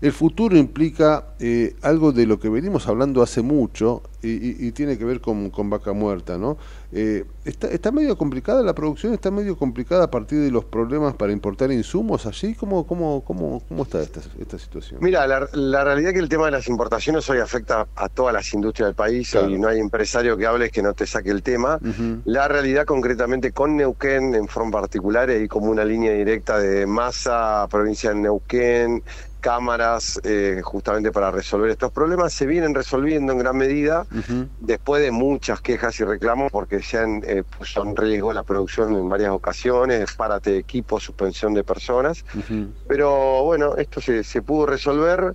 el futuro implica eh, algo de lo que venimos hablando hace mucho y, y, y tiene que ver con, con, vaca muerta, ¿no? Eh, está, está medio complicada la producción, está medio complicada a partir de los problemas para importar insumos allí. ¿Cómo, cómo, cómo, cómo está esta, esta situación?
Mira, la, la, realidad es que el tema de las importaciones hoy afecta a todas las industrias del país claro. y no hay empresario que hable que no te saque el tema. Uh -huh. La realidad concretamente con Neuquén en forma particular hay como una línea directa de masa, provincia de Neuquén, cámaras eh, justamente para resolver estos problemas se vienen resolviendo en gran medida uh -huh. después de muchas quejas y reclamos porque se han eh, puesto en riesgo la producción en varias ocasiones, párate de equipo, suspensión de personas, uh -huh. pero bueno, esto se, se pudo resolver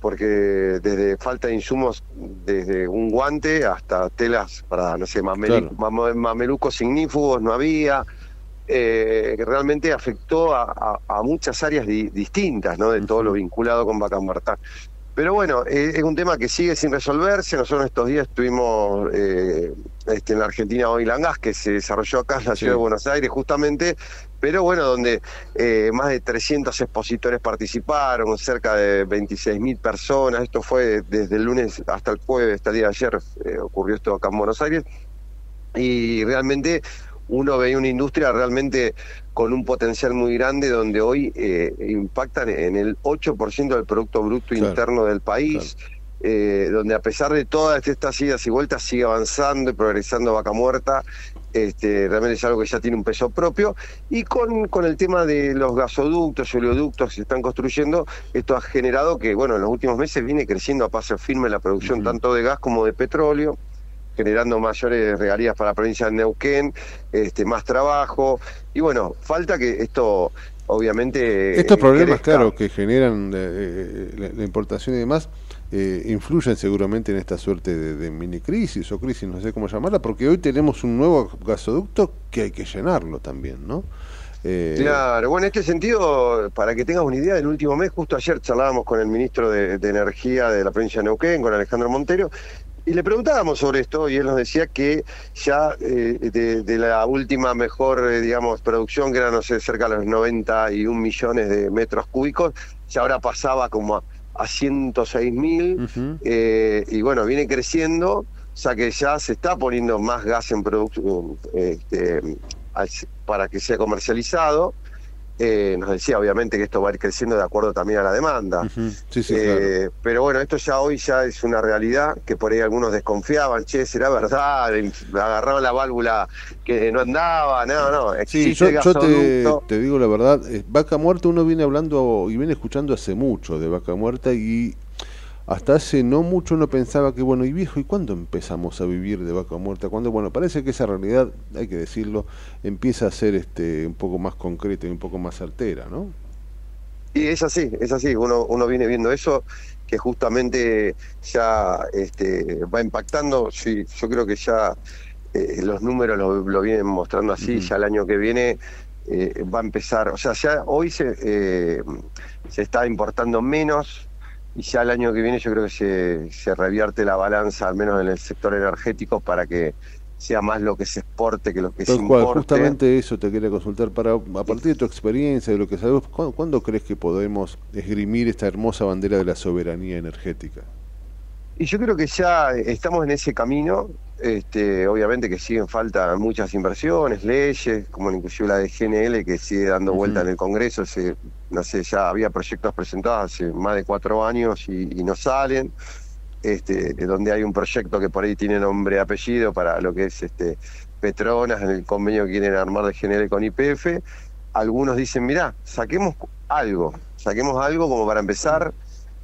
porque desde falta de insumos, desde un guante hasta telas para, no sé, mamelu claro. mamelucos ignífugos no había, eh, que realmente afectó a, a, a muchas áreas di, distintas, ¿no? De todo lo vinculado con vaca. Pero bueno, eh, es un tema que sigue sin resolverse. Nosotros estos días estuvimos eh, este, en la Argentina Oil and Gas, que se desarrolló acá en la ciudad sí. de Buenos Aires, justamente, pero bueno, donde eh, más de 300 expositores participaron, cerca de 26 mil personas. Esto fue desde el lunes hasta el jueves, hasta el día de ayer, eh, ocurrió esto acá en Buenos Aires. Y realmente uno ve una industria realmente con un potencial muy grande donde hoy eh, impactan en el 8% del Producto Bruto claro, Interno del país, claro. eh, donde a pesar de todas estas idas y vueltas sigue avanzando y progresando Vaca Muerta, este, realmente es algo que ya tiene un peso propio, y con, con el tema de los gasoductos, oleoductos que se están construyendo, esto ha generado que, bueno, en los últimos meses viene creciendo a paso firme la producción uh -huh. tanto de gas como de petróleo, generando mayores regalías para la provincia de Neuquén, este, más trabajo, y bueno, falta que esto obviamente...
Estos problemas, crezca. claro, que generan eh, la, la, importación y demás, eh, influyen seguramente en esta suerte de, de, mini crisis o crisis, no sé cómo llamarla, porque hoy tenemos un nuevo gasoducto que hay que llenarlo también, ¿no?
Eh... Claro, bueno, en este sentido, para que tengas una idea, el último mes, justo ayer charlábamos con el ministro de, de Energía de la provincia de Neuquén, con Alejandro Montero, y le preguntábamos sobre esto y él nos decía que ya eh, de, de, la última mejor, eh, digamos, producción, que era, no sé, cerca de los 91 millones de metros cúbicos, ya ahora pasaba como a, a 106 mil, uh -huh. eh, y bueno, viene creciendo, o sea que ya se está poniendo más gas en producción este, para que sea comercializado. Eh, nos decía obviamente que esto va a ir creciendo de acuerdo también a la demanda. Uh
-huh. sí, sí,
eh,
claro.
Pero bueno, esto ya hoy ya es una realidad que por ahí algunos desconfiaban, che, será verdad, agarraban la válvula que no andaba, no, no.
Sí, yo, yo te, te, digo la verdad, eh, Vaca Muerta uno viene hablando y viene escuchando hace mucho de Vaca Muerta y hasta hace no mucho uno pensaba que, bueno, y viejo, ¿y cuándo empezamos a vivir de vaca muerta? Cuando, bueno, parece que esa realidad, hay que decirlo, empieza a ser este un poco más concreta y un poco más certera, ¿no?
Y es así, es así, uno, uno viene viendo eso, que justamente ya este, va impactando, sí, yo creo que ya eh, los números lo, lo, vienen mostrando así, uh -huh. ya el año que viene eh, va a empezar, o sea, ya hoy se, eh, se está importando menos y ya el año que viene yo creo que se, se revierte la balanza, al menos en el sector energético, para que sea más lo que se exporte que lo que se
cual,
importe.
justamente eso te quería consultar. para A partir de tu experiencia, de lo que sabes, ¿cuándo, cuándo crees que podemos esgrimir esta hermosa bandera de la soberanía energética?
Y yo creo que ya estamos en ese camino. Este, obviamente que siguen falta muchas inversiones, leyes, como inclusive la de GNL que sigue dando vuelta en el Congreso. Se, no sé, ya había proyectos presentados hace más de cuatro años y, y no salen. Este, donde hay un proyecto que por ahí tiene nombre y apellido para lo que es este Petronas, en el convenio que quieren armar de GNL con IPF. Algunos dicen, mirá, saquemos algo, saquemos algo como para empezar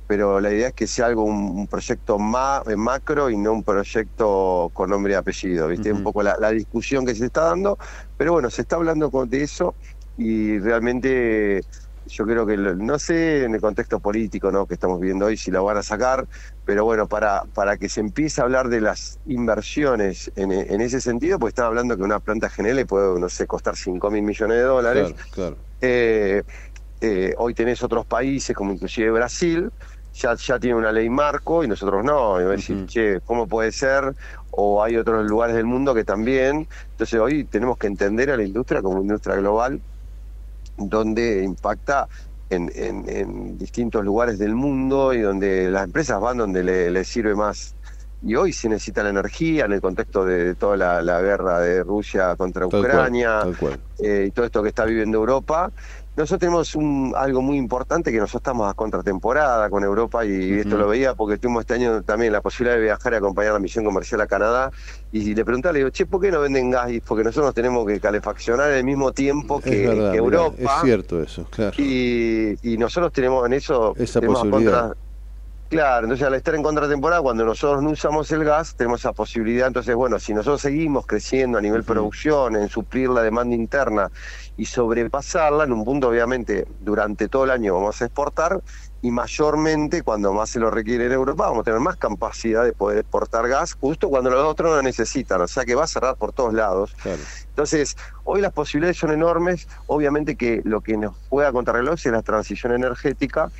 pero la idea es que sea algo, un, un proyecto ma- eh, macro y no un proyecto con nombre y apellido, ¿viste? Un poco la, la discusión que se está dando, pero bueno, se está hablando con- de eso y realmente yo creo que, no sé en el contexto político ¿no? que estamos viendo hoy si lo van a sacar, pero bueno, para, para que se empiece a hablar de las inversiones en, en ese sentido, pues están hablando que una planta GNL puede, no sé, costar 5 mil millones de dólares.
Claro, claro.
Eh, eh, hoy tenés otros países, como inclusive Brasil, ya, ya tiene una ley marco y nosotros no. Y a decir, che, ¿cómo puede ser? O hay otros lugares del mundo que también. Entonces hoy tenemos que entender a la industria como una industria global donde impacta en, en- en distintos lugares del mundo y donde las empresas van donde le, les sirve más. Y hoy se necesita la energía en el contexto de toda la, la guerra de Rusia contra
Tal
Ucrania
cual.
eh, y todo esto que está viviendo Europa. Nosotros tenemos un, algo muy importante que nosotros estamos a contratemporada con Europa y esto lo veía porque tuvimos este año también la posibilidad de viajar y acompañar la misión comercial a Canadá y le preguntaba, le digo, che, ¿por qué no venden gas? Y porque nosotros nos tenemos que calefaccionar al mismo tiempo que,
verdad,
que
mirá,
Europa.
es cierto eso, claro.
Y, y nosotros tenemos en eso
Esa
tenemos
posibilidad.
contra- Claro, entonces al estar en contratemporada, cuando nosotros no usamos el gas, tenemos esa posibilidad. Entonces, bueno, si nosotros seguimos creciendo a nivel producción, en suplir la demanda interna y sobrepasarla, en un punto, obviamente, durante todo el año vamos a exportar y mayormente cuando más se lo requiere en Europa, vamos a tener más capacidad de poder exportar gas justo cuando los otros no lo necesitan. O sea que va a cerrar por todos lados. Entonces, hoy las posibilidades son enormes. Obviamente que lo que nos juega contra reloj es la transición energética,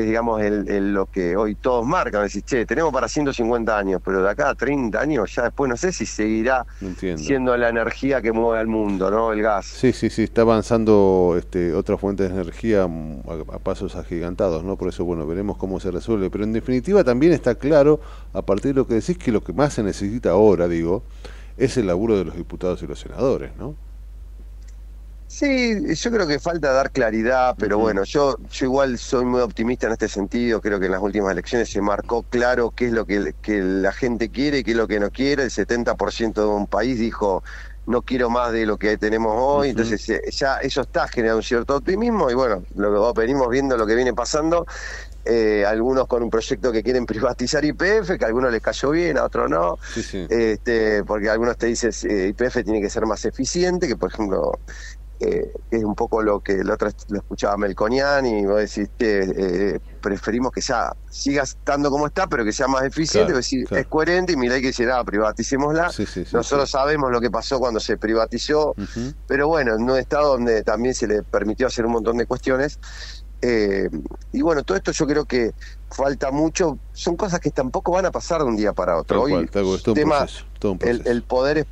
que es, digamos, el, el- lo que hoy todos marcan. Decir, che, tenemos para 150 años, pero de acá a 30 años ya después no sé si seguirá
Entiendo.
siendo la energía que mueve al mundo, ¿no? El gas.
Sí, sí, sí, está avanzando este, otras fuentes de energía mm, a, a pasos agigantados, ¿no? Por eso, bueno, veremos cómo se resuelve. Pero en definitiva también está claro, a partir de lo que decís, que lo que más se necesita ahora, digo, es el laburo de los diputados y los senadores, ¿no?
Sí, yo creo que falta dar claridad, pero bueno, yo, yo igual soy muy optimista en este sentido. Creo que en las últimas elecciones se marcó claro qué es lo que, que la gente quiere y qué es lo que no quiere. El 70% de un país dijo no quiero más de lo que tenemos hoy. Entonces eh, ya eso está generando un cierto optimismo y bueno, lo que venimos viendo lo que viene pasando. eh, algunos con un proyecto que quieren privatizar IPF, que a algunos les cayó bien, a otros no.
Sí, sí.
Este, porque algunos te dicen eh, IPF tiene que ser más eficiente, que por ejemplo eh, es un poco lo que la otra lo escuchaba Melconian y vos decís que eh, preferimos que ya siga estando como está, pero que sea más eficiente,
Claro,
es decir,
claro.
es coherente y mira que dice, nada, privaticémosla.
Sí, sí, sí,
Nosotros sabemos lo que pasó cuando se privatizó, pero bueno, en un estado donde también se le permitió hacer un montón de cuestiones. eh, y bueno, todo esto yo creo que falta mucho, son cosas que tampoco van a pasar de un día para otro.
Tal
Hoy,
cual, tal cual, es todo un
tema-
proceso, todo un
el, el poder es,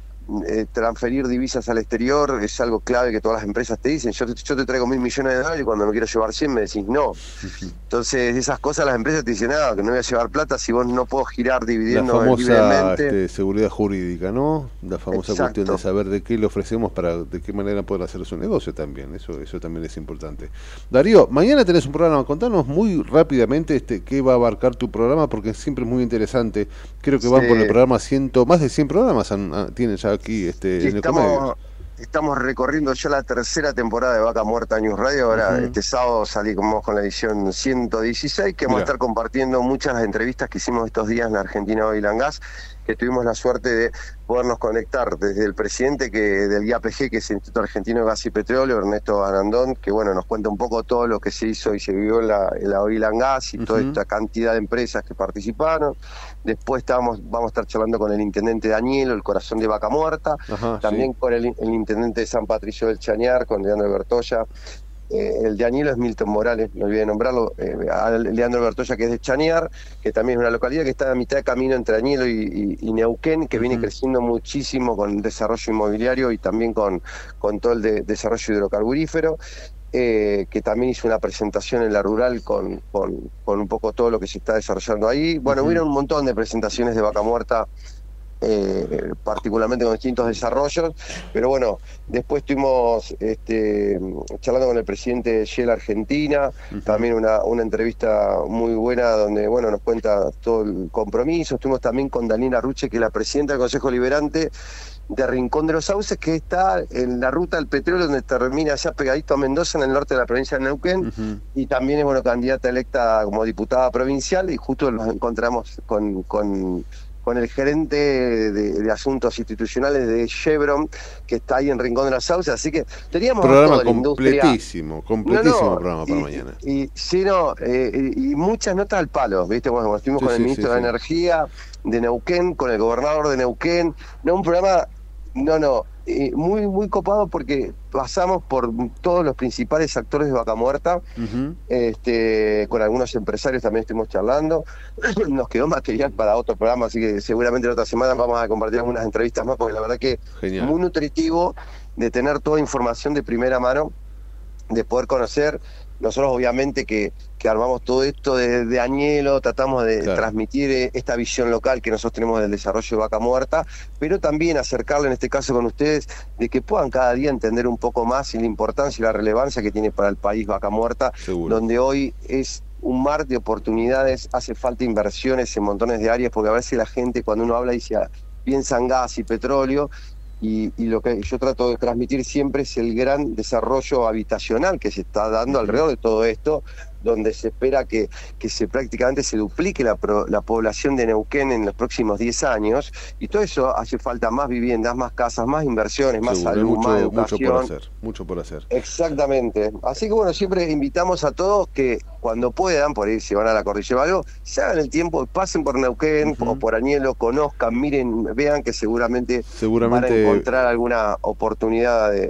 eh, transferir divisas al exterior es algo clave que todas las empresas te dicen. Yo te, yo te traigo mil millones de dólares y cuando me quiero llevar 100 me decís no. Entonces, esas cosas las empresas te dicen, nada, que no voy a llevar plata si vos no puedo girar
La
dividiendo
famosa
libremente.
este, seguridad jurídica, ¿no? La famosa
Exacto.
cuestión de saber de qué le ofrecemos para de qué manera poder hacer su negocio también. Eso eso también es importante. Darío, mañana tenés un programa. Contanos muy rápidamente este qué va a abarcar tu programa porque siempre es muy interesante. Creo que van
Sí.
por el programa ciento, más de 100 programas han- han- tienen ya aquí este
Sí,
en Ecomedios.
estamos, estamos recorriendo ya la tercera temporada de Vaca Muerta News Radio. Ahora,
Ujú.
este sábado salimos con la edición 116, que vamos
Mira.
a estar compartiendo muchas de las entrevistas que hicimos estos días en la Argentina Oil and Gas, que tuvimos la suerte de podernos conectar desde el presidente que del IAPG, que es el Instituto Argentino de Gas y Petróleo, Ernesto Arandón, que bueno, nos cuenta un poco todo lo que se hizo y se vivió en la, en la Oil and Gas y toda esta cantidad de empresas que participaron. Después estábamos, vamos a estar charlando con el intendente Danielo, el corazón de Vaca Muerta,
Ajá,
también con el, el intendente de San Patricio del Chañar, con Leandro Bertoya. Eh, el de Añelo es Milton Morales, no olvidé nombrarlo, eh, a Leandro Bertoya, que es de Chañar, que también es una localidad que está a mitad de camino entre Añelo y, y- y Neuquén, que viene creciendo muchísimo con el desarrollo inmobiliario y también con, con todo el de- desarrollo hidrocarburífero. eh, que también hizo una presentación en la rural con, con, con un poco todo lo que se está desarrollando ahí. Bueno,
Ujú.
hubieron un montón de presentaciones de Vaca Muerta eh, particularmente con distintos desarrollos, pero bueno, después estuvimos este, charlando con el presidente de Shell Argentina, también una, una entrevista muy buena donde bueno nos cuenta todo el compromiso, estuvimos también con Daniela Ruche, que es la presidenta del Consejo Liberante de Rincón de los Sauces, que está en la ruta del petróleo donde termina ya pegadito a Mendoza, en el norte de la provincia de Neuquén, y también es bueno candidata electa como diputada provincial, y justo nos encontramos con, con, con el gerente de, de asuntos institucionales de Chevron, que está ahí en Rincón de los Sauces, así que teníamos
Programa
la
completísimo, completísimo
No, no,
programa para
y-
mañana.
Y sí, no, eh, y muchas notas al palo, ¿viste? Bueno, estuvimos
Sí,
con el
sí,
ministro
sí,
de. Energía de Neuquén, con el gobernador de Neuquén. No, un programa, no, no, eh, muy, muy copado porque pasamos por todos los principales actores de Vaca Muerta. Este, con algunos empresarios también estuvimos charlando. Nos quedó material para otro programa, así que seguramente la otra semana vamos a compartir algunas entrevistas más, porque la verdad que
Genial.
muy nutritivo de tener toda información de primera mano, de poder conocer. Nosotros obviamente que, que armamos todo esto desde Añelo, tratamos de
Claro.
transmitir eh, esta visión local que nosotros tenemos del desarrollo de Vaca Muerta, pero también acercarle en este caso con ustedes de que puedan cada día entender un poco más y la importancia y la relevancia que tiene para el país Vaca Muerta, donde hoy es un mar de oportunidades, hace falta inversiones en montones de áreas, porque a veces la gente cuando uno habla dice, piensa en gas y petróleo, y, y lo que yo trato de transmitir siempre es el gran desarrollo habitacional que se está dando alrededor de todo esto, donde se espera que, que se prácticamente se duplique la, pro- la población de Neuquén en los próximos 10 años, y todo eso hace falta más viviendas, más casas, más inversiones, más
Seguro,
salud,
mucho,
más
mucho
educación.
por hacer, mucho por hacer.
Exactamente. Así que bueno, siempre invitamos a todos que cuando puedan, por ahí si van a la cordillera o algo, se hagan el tiempo, pasen por Neuquén o por Añelo, conozcan, miren, vean que seguramente,
Seguramente-
van a encontrar alguna oportunidad de-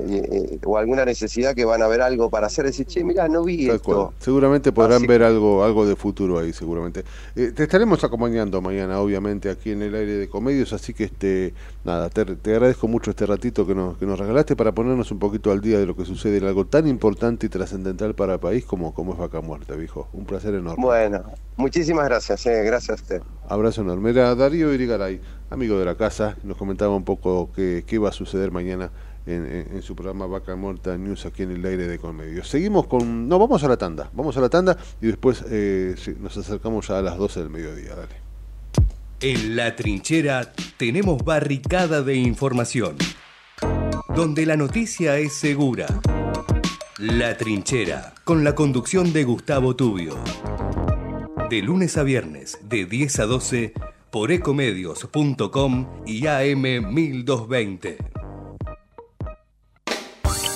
eh, o alguna necesidad que van a ver algo para hacer, decir, che, mirá, no vi
Tal
esto.
cual. Seguramente podrán
Así
ver algo, algo de futuro ahí, seguramente. Eh, te estaremos acompañando mañana, obviamente, aquí en el aire de Comedios, así que este nada, te, te agradezco mucho este ratito que nos, que nos regalaste para ponernos un poquito al día de lo que sucede en algo tan importante y trascendental para el país como, como es Vaca Muerta, viejo. Un placer enorme.
Bueno, muchísimas gracias, eh, gracias a usted.
Abrazo enorme. Era Darío Irigaray, amigo de la casa, nos comentaba un poco qué, qué va a suceder mañana en, su programa Vaca Muerta News aquí en el aire de Conmedios. Seguimos con... No, vamos a la tanda, vamos a la tanda y después eh, nos acercamos ya a las 12 del mediodía, dale.
En la trinchera tenemos barricada de información, donde la noticia es segura. La trinchera, con la conducción de Gustavo Tubio. De lunes a viernes, de 10 a 12, por ecomedios.com y AM 1220.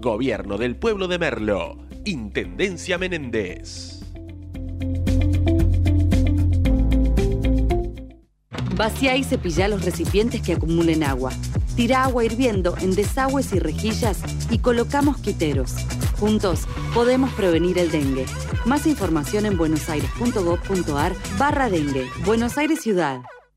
Gobierno del Pueblo de Merlo, Intendencia Menéndez.
Vacía y cepilla los recipientes que acumulen agua. Tira agua hirviendo en desagües y rejillas y colocamos quiteros. Juntos podemos prevenir el dengue. Más información en buenosaires.gov.ar barra dengue. Buenos Aires Ciudad.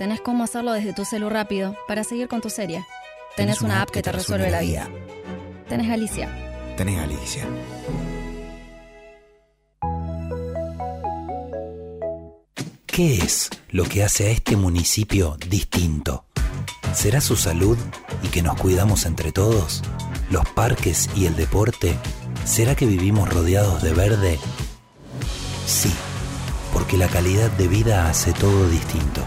Tenés cómo hacerlo desde tu celu rápido para seguir con tu serie. Tenés, una, app que te resuelve la vida. Tenés Galicia.
Tenés Galicia.
¿Qué es lo que hace a este municipio distinto? ¿Será su salud y que nos cuidamos entre todos? ¿Los parques y el deporte? ¿Será que vivimos rodeados de verde? Sí, porque la calidad de vida hace todo distinto.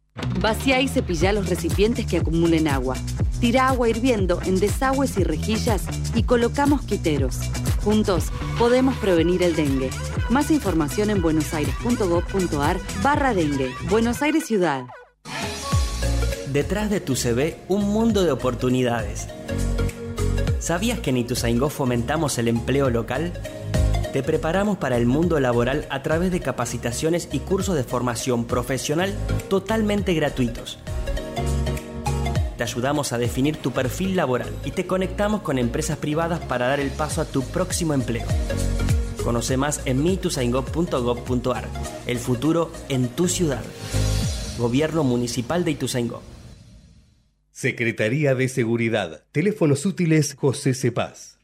Vacía y cepilla los recipientes que acumulen agua. Tira agua hirviendo en desagües y rejillas y coloca mosquiteros. Juntos podemos prevenir el dengue. Más información en buenosaires.gov.ar barra dengue. Buenos Aires Ciudad.
Detrás de tu CV, un mundo de oportunidades. ¿Sabías que en Ituzaingó fomentamos el empleo local? Te preparamos para el mundo laboral a través de capacitaciones y cursos de formación profesional totalmente gratuitos. Te ayudamos a definir tu perfil laboral y te conectamos con empresas privadas para dar el paso a tu próximo empleo. Conoce más en mituzaingó.gov.ar. El futuro en tu ciudad. Gobierno Municipal de Ituzaingó.
Secretaría de Seguridad. Teléfonos útiles José Cepaz.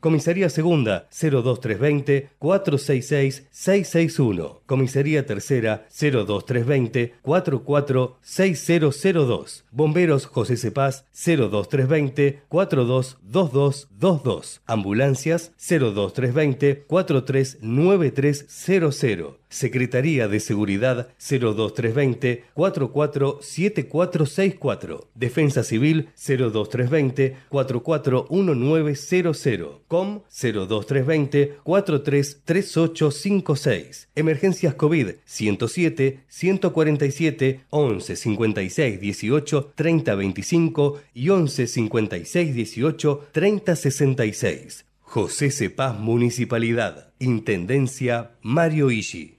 Comisaría Segunda 02320 466 661. Comisaría Tercera 02320 446002. Bomberos José Cepaz 02320 422222. Ambulancias 02320 439300. Secretaría de Seguridad 02320 447464. Defensa Civil 02320 441900. COM 02320 433856. Emergencias COVID 107 147 11 56 18 30 25 y 11 56 18 30 66. José Cepaz Municipalidad. Intendencia Mario Ishi.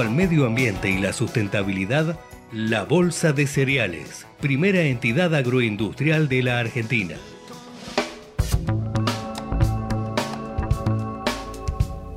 Al medio ambiente y la sustentabilidad, la Bolsa de Cereales, primera entidad agroindustrial de la Argentina.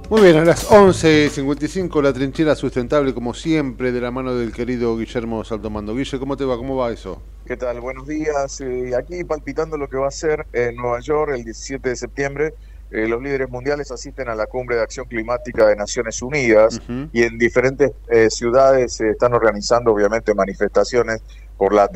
Muy bien, a las 11.55 la trinchera sustentable como siempre de la mano del querido Guillermo Saltomando. Guille, ¿cómo te va? ¿Cómo va eso?
¿Qué tal? Buenos días. Eh, aquí palpitando lo que va a ser en Nueva York el 17 de septiembre eh, los líderes mundiales asisten a la cumbre de acción climática de Naciones Unidas y en diferentes eh, ciudades se están organizando obviamente manifestaciones por la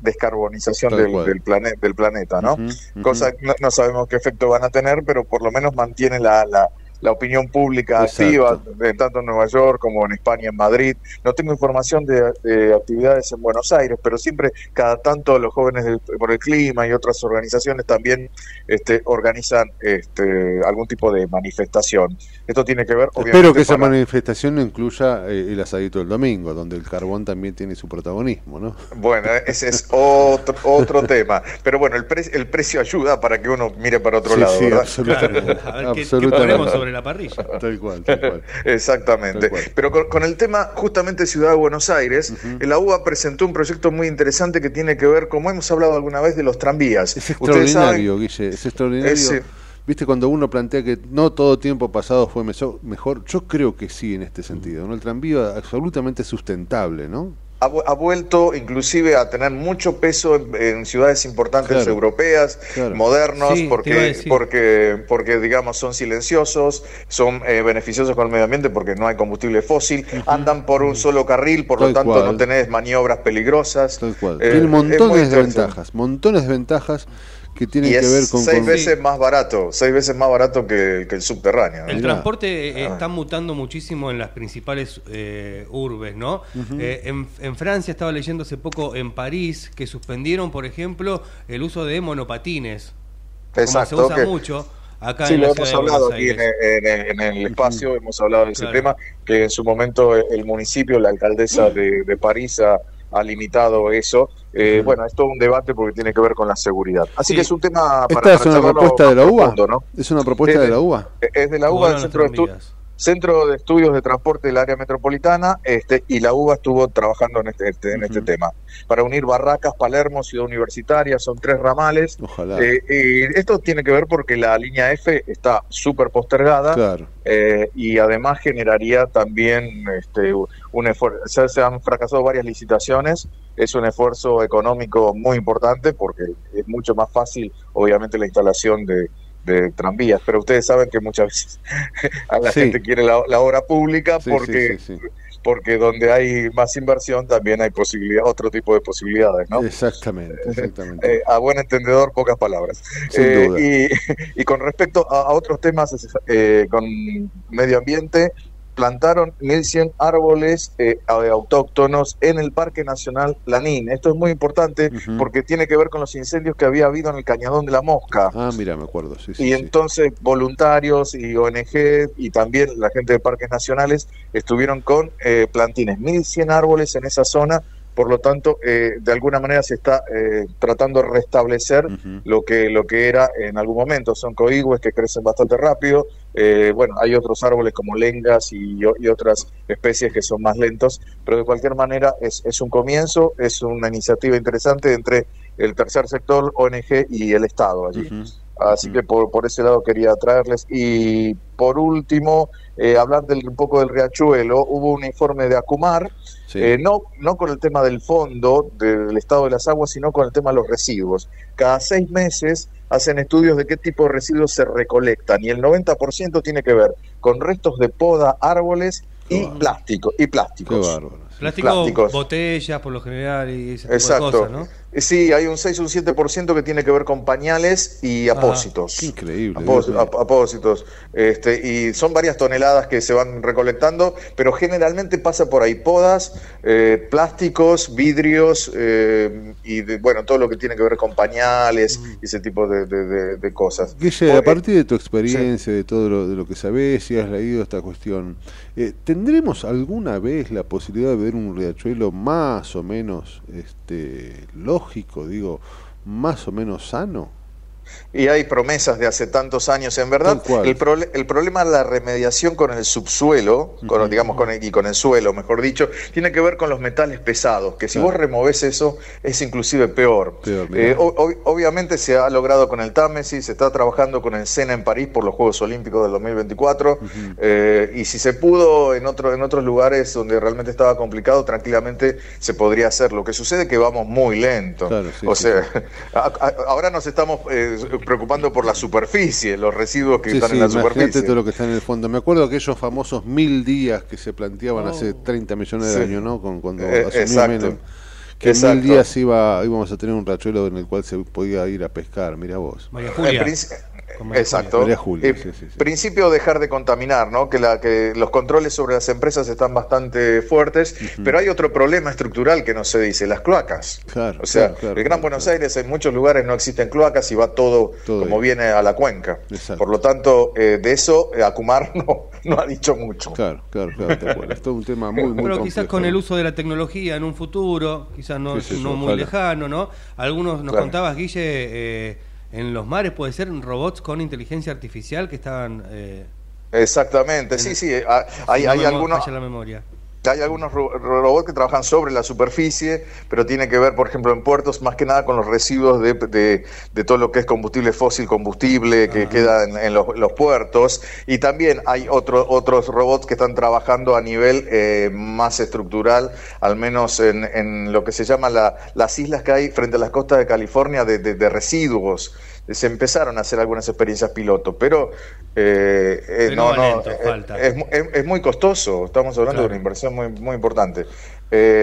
descarbonización del, del, del planeta, ¿no? Cosa no, sabemos qué efecto van a tener, pero por lo menos mantienen la, la la opinión pública activa, tanto en Nueva York como en España, en Madrid. No tengo información de, actividades en Buenos Aires, pero siempre cada tanto los jóvenes por el clima y otras organizaciones también este, organizan este, algún tipo de manifestación. Esto tiene que ver,
obviamente... Espero que esa manifestación no incluya eh, el asadito del domingo, donde el carbón también tiene su protagonismo, ¿no?
Bueno, ese es otro, otro tema. Pero bueno, el, el precio ayuda para que uno mire para otro lado,
sí, Absolutamente.
absolutamente. sobre la parrilla.
Tal cual, tal cual.
Exactamente. Pero con, el tema justamente Ciudad de Buenos Aires, la UBA presentó un proyecto muy interesante que tiene que ver, como hemos hablado alguna vez, de los tranvías.
Es extraordinario, Guille, es extraordinario. Viste, cuando uno plantea que no todo tiempo pasado fue mejor, yo creo que sí en este sentido. ¿no? El tranvía absolutamente sustentable, ¿no?
Ha, vuelto inclusive a tener mucho peso en, ciudades importantes europeas, modernos, porque, porque, porque digamos son silenciosos, son eh, beneficiosos con el medio ambiente porque no hay combustible fósil, andan por un solo carril, por lo tanto no tenés maniobras peligrosas.
Tal cual. Eh, Tiene montones de ventajas, montones de ventajas que tienen que ver con
seis veces más barato seis veces más barato que, el subterráneo
el transporte eh, está mutando muchísimo en las principales eh, urbes no eh, en, Francia estaba leyendo hace poco en París que suspendieron por ejemplo el uso de monopatines.
Exacto
Como se usa mucho Acá
sí, lo hemos hablado aquí en, el espacio, hemos hablado de ese tema, que en su momento el municipio, la alcaldesa de, de París ha, ha limitado eso. Eh, bueno, es todo un debate porque tiene que ver con la seguridad. Así que es un tema
para. ¿Esta es una propuesta de la UBA? ¿no? ¿Es una propuesta de la UBA?
Es de la UBA del Centro de Estudios Centro de Estudios de Transporte del Área Metropolitana este, y la UBA estuvo trabajando en este, este en este tema. Para unir Barracas, Palermo, Ciudad Universitaria, son tres ramales.
Ojalá.
Eh, y esto tiene que ver porque la línea F está súper postergada
claro.
eh, y además generaría también este, un esfuerzo. Se han fracasado varias licitaciones, es un esfuerzo económico muy importante porque es mucho más fácil, obviamente, la instalación de de tranvías, pero ustedes saben que muchas veces a la gente quiere la, obra pública porque porque donde hay más inversión también hay posibilidad, otro tipo de posibilidades, ¿no?
Exactamente, exactamente.
Eh, a buen entendedor, pocas palabras.
Eh,
y, y, con respecto a, otros temas eh, con medio ambiente, plantaron 1.100 árboles eh, autóctonos en el Parque Nacional Lanín. Esto es muy importante porque tiene que ver con los incendios que había habido en el Cañadón de la Mosca.
Ah, mira, me acuerdo, sí, sí
Y entonces voluntarios y ONG y también la gente de Parques Nacionales estuvieron con eh, plantines, 1.100 árboles en esa zona por lo tanto, eh, de alguna manera se está eh, tratando de restablecer lo que lo que era en algún momento. Son coigües que crecen bastante rápido. Eh, bueno, hay otros árboles como lengas y, otras especies que son más lentos, pero de cualquier manera es, es un comienzo, es una iniciativa interesante entre el tercer sector, ONG y el Estado allí. Así que por, por ese lado quería traerles. Y por último, eh, hablar del, un poco del riachuelo. Hubo un informe de Acumar, eh, no, no con el tema del fondo del estado de las aguas, sino con el tema de los residuos. Cada seis meses hacen estudios de qué tipo de residuos se recolectan y el 90% tiene que ver con restos de poda, árboles y, plástico, y plásticos.
Plásticos, botellas por lo general y ese tipo de cosas, ¿no?
Eh, sí, hay un 6 o un 7% que tiene que ver con pañales y apósitos.
increíble.
apósitos. Este, y son varias toneladas que se van recolectando, pero generalmente pasa por ahí podas, eh, plásticos, vidrios eh, y bueno, todo lo que tiene que ver con pañales mm. y ese tipo de, cosas.
Guille, a partir de tu experiencia, de todo lo, de lo que sabes y has leído esta cuestión, ¿tendremos alguna vez la posibilidad de ver un riachuelo más o menos este, lógico? digo, más o menos sano
y hay promesas de hace tantos años. En verdad, el, el, problema de la remediación con el subsuelo, con, digamos, con el, y con el suelo, mejor dicho, tiene que ver con los metales pesados, que si vos removés eso, es inclusive peor. Eh, obviamente se ha logrado con el Támesis, se está trabajando con el Sena en París por los Juegos Olímpicos del 2024, eh, y si se pudo en, otro, en otros lugares donde realmente estaba complicado, tranquilamente se podría hacer. Lo que sucede es que vamos muy lento. o sea, ahora nos estamos... Eh, preocupando por la superficie, los residuos que están en la superficie.
todo lo que está en el fondo. Me acuerdo de aquellos famosos mil días que se planteaban hace 30 millones de años, ¿no? Con, cuando
eh, asumió
que en mil días iba, íbamos a tener un rachuelo en el cual se podía ir a pescar, mira vos.
Exacto. Principio dejar de contaminar, ¿no? Que, la, que los controles sobre las empresas están bastante fuertes, pero hay otro problema estructural que no se dice, las cloacas.
Claro,
o sea, el Gran Buenos Aires en muchos lugares no existen cloacas y va todo, como viene a la cuenca. Por lo tanto, eh, de eso eh, Acumar no, no ha dicho mucho.
Claro, claro, claro. es todo un tema muy, muy
Pero quizás con el uso de la tecnología en un futuro, quizás no, no muy lejano, ¿no? Algunos nos contabas, Guille... Eh, en los mares puede ser robots con inteligencia artificial que estaban... Eh,
Exactamente, sí, sí, hay, hay algunos...
la memoria.
Hay algunos robots que trabajan sobre la superficie, pero tiene que ver, por ejemplo, en puertos, más que nada con los residuos de, de, todo lo que es combustible fósil, combustible que queda en, los, puertos. Y también hay otro, otros robots que están trabajando a nivel eh, más estructural, al menos en, en, lo que se llama la, las islas que hay frente a las costas de California de, de residuos se empezaron a hacer algunas experiencias piloto, pero eh, eh, no, no, eh, es, muy costoso, estamos hablando de una inversión muy, muy importante.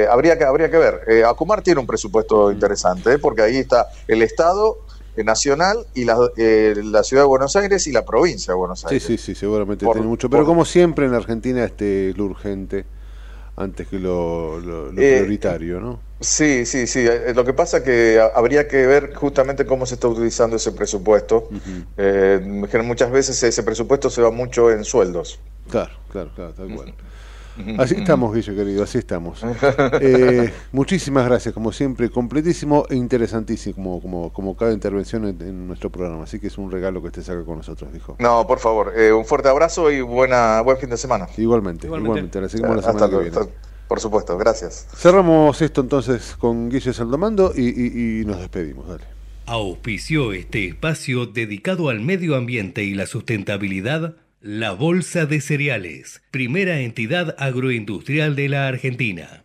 habría, que, habría que ver. Acumar tiene un presupuesto mm. interesante, porque ahí está el Estado nacional y la, la, ciudad de Buenos Aires y la provincia de Buenos Aires.
Sí, sí, sí, seguramente tiene mucho. Pero como siempre en Argentina este lo urgente antes que lo, lo prioritario, ¿no?
Sí, sí, sí. Eh, lo que pasa es que habría que ver justamente cómo se está utilizando ese presupuesto. Eh, muchas veces ese presupuesto se va mucho en sueldos.
Claro, claro, claro, tal cual. Así estamos, Guillo, querido, así estamos. Eh, muchísimas gracias, como siempre, completísimo e interesantísimo como, como, como cada intervención en, nuestro programa. Así que es un regalo que estés acá con nosotros, dijo.
No, por favor, un fuerte abrazo y buena, buen fin de semana.
Igualmente, igualmente. La seguimos la semana que viene.
Por supuesto, gracias.
Cerramos esto entonces con Guille Saldomando y, y nos despedimos. Dale.
Auspició este espacio dedicado al medio ambiente y la sustentabilidad. La Bolsa de Cereales, primera entidad agroindustrial de la Argentina.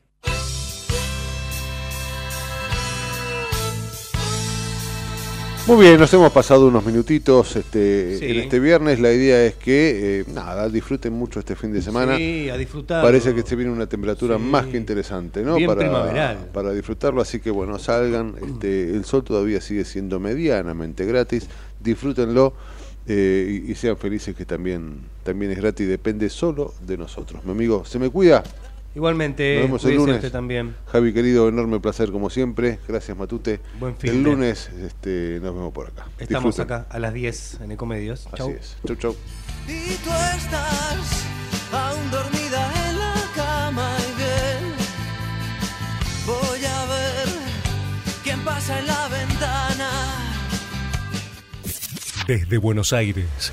Muy bien, nos hemos pasado unos minutitos este, en este viernes. La idea es que, eh, nada, disfruten mucho este fin de semana.
Sí, a disfrutar.
Parece que se viene una temperatura más que interesante, ¿no? para, Para disfrutarlo, así que bueno, salgan. Este, el sol todavía sigue siendo medianamente gratis. Disfrútenlo eh, y, y, sean felices que también, también es gratis. Depende solo de nosotros. Mi amigo, ¿se me cuida?
Igualmente,
nos vemos el lunes.
también.
Javi, querido, enorme placer como siempre. Gracias, Matute. Buen fin. El lunes este, nos vemos por acá.
Estamos acá a las 10 en Ecomedios.
Así es. Chau, chau.
Y tú estás aún dormida en la cama y bien. Voy a ver quién pasa en la ventana.
Desde Buenos Aires,